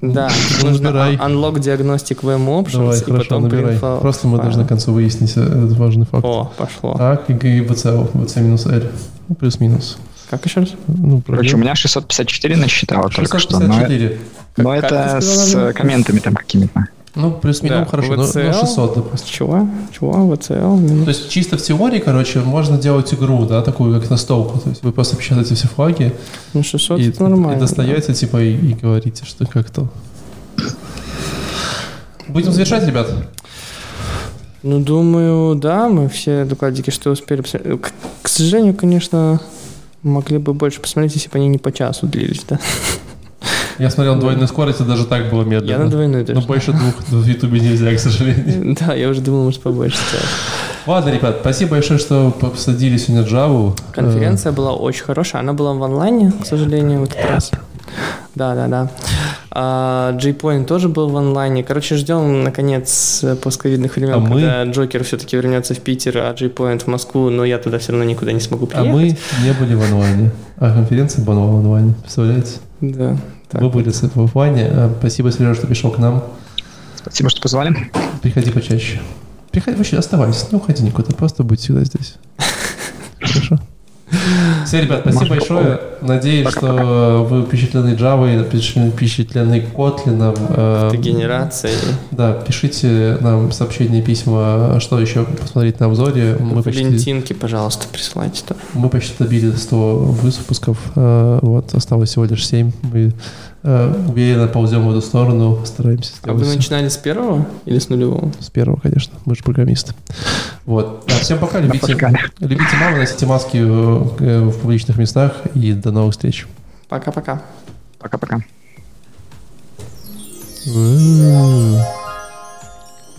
Да, Ну, нужно unlock diagnostic VM options Давай, и хорошо, потом набирай. print Просто мы должны к концу выяснить э, этот важный факт. О, пошло. Так, и и BCL, BC минус L. Ну, плюс-минус. Как еще раз? Ну, Короче, у меня 654 насчитало только что, но, 654. но Как- как это с э, комментами там какими-то. Ну, плюс-минус, Да, хорошо, VCL. 600, допустим. Чего? Чего? VCL? То есть чисто в теории, короче, можно делать игру, да, такую, как настолку. То есть вы просто печатаете все флаги Ну, 600 и, это нормально. и достаете, типа, и, и говорите, что как-то... Будем завершать, ребят? Ну, думаю, да, мы все докладики, что успели посмотреть. К, к сожалению, конечно, могли бы больше посмотреть, если бы они не по часу длились, да. Я смотрел на двойной скорости, даже так было медленно. Я на двойной тоже. Но больше двух в Ютубе нельзя, к сожалению. Да, я уже думал, может, побольше. Ладно, ребят, спасибо большое, что посадили сегодня Java. Конференция была очень хорошая. Она была в онлайне, к сожалению, в этот раз. Да, да, да. А, J-Point тоже был в онлайне. Короче, ждем, наконец, постковидных времен, а когда мы... Джокер все-таки вернется в Питер, а J-Point в Москву, но я туда все равно никуда не смогу приехать. А мы не были в онлайне, а конференция была в онлайне, представляете? Да. Так. Мы были в офлайне. А, спасибо, Сережа, что пришел к нам. Спасибо, что позвали. Приходи почаще. Приходи, вообще оставайся, не уходи никуда, просто будь всегда здесь. Хорошо? Все, ребят, спасибо большое. Надеюсь, пока, что пока. вы впечатлены Java, впечатлены Kotlin. Э, генерацией. Да, пишите нам сообщения, письма, что еще посмотреть на обзоре. Мы Валентинки, почти, пожалуйста, присылайте. Мы почти добили 100 выпусков. Э, вот, осталось всего лишь 7. Мы Э, уверенно ползем в эту сторону, стараемся. А вы начинали с первого или с нулевого? С первого, конечно. Мы же программисты. Вот. Всем пока. Любите, любите маму, носите маски в, э, в публичных местах. И до новых встреч. Пока-пока. Пока-пока. Э.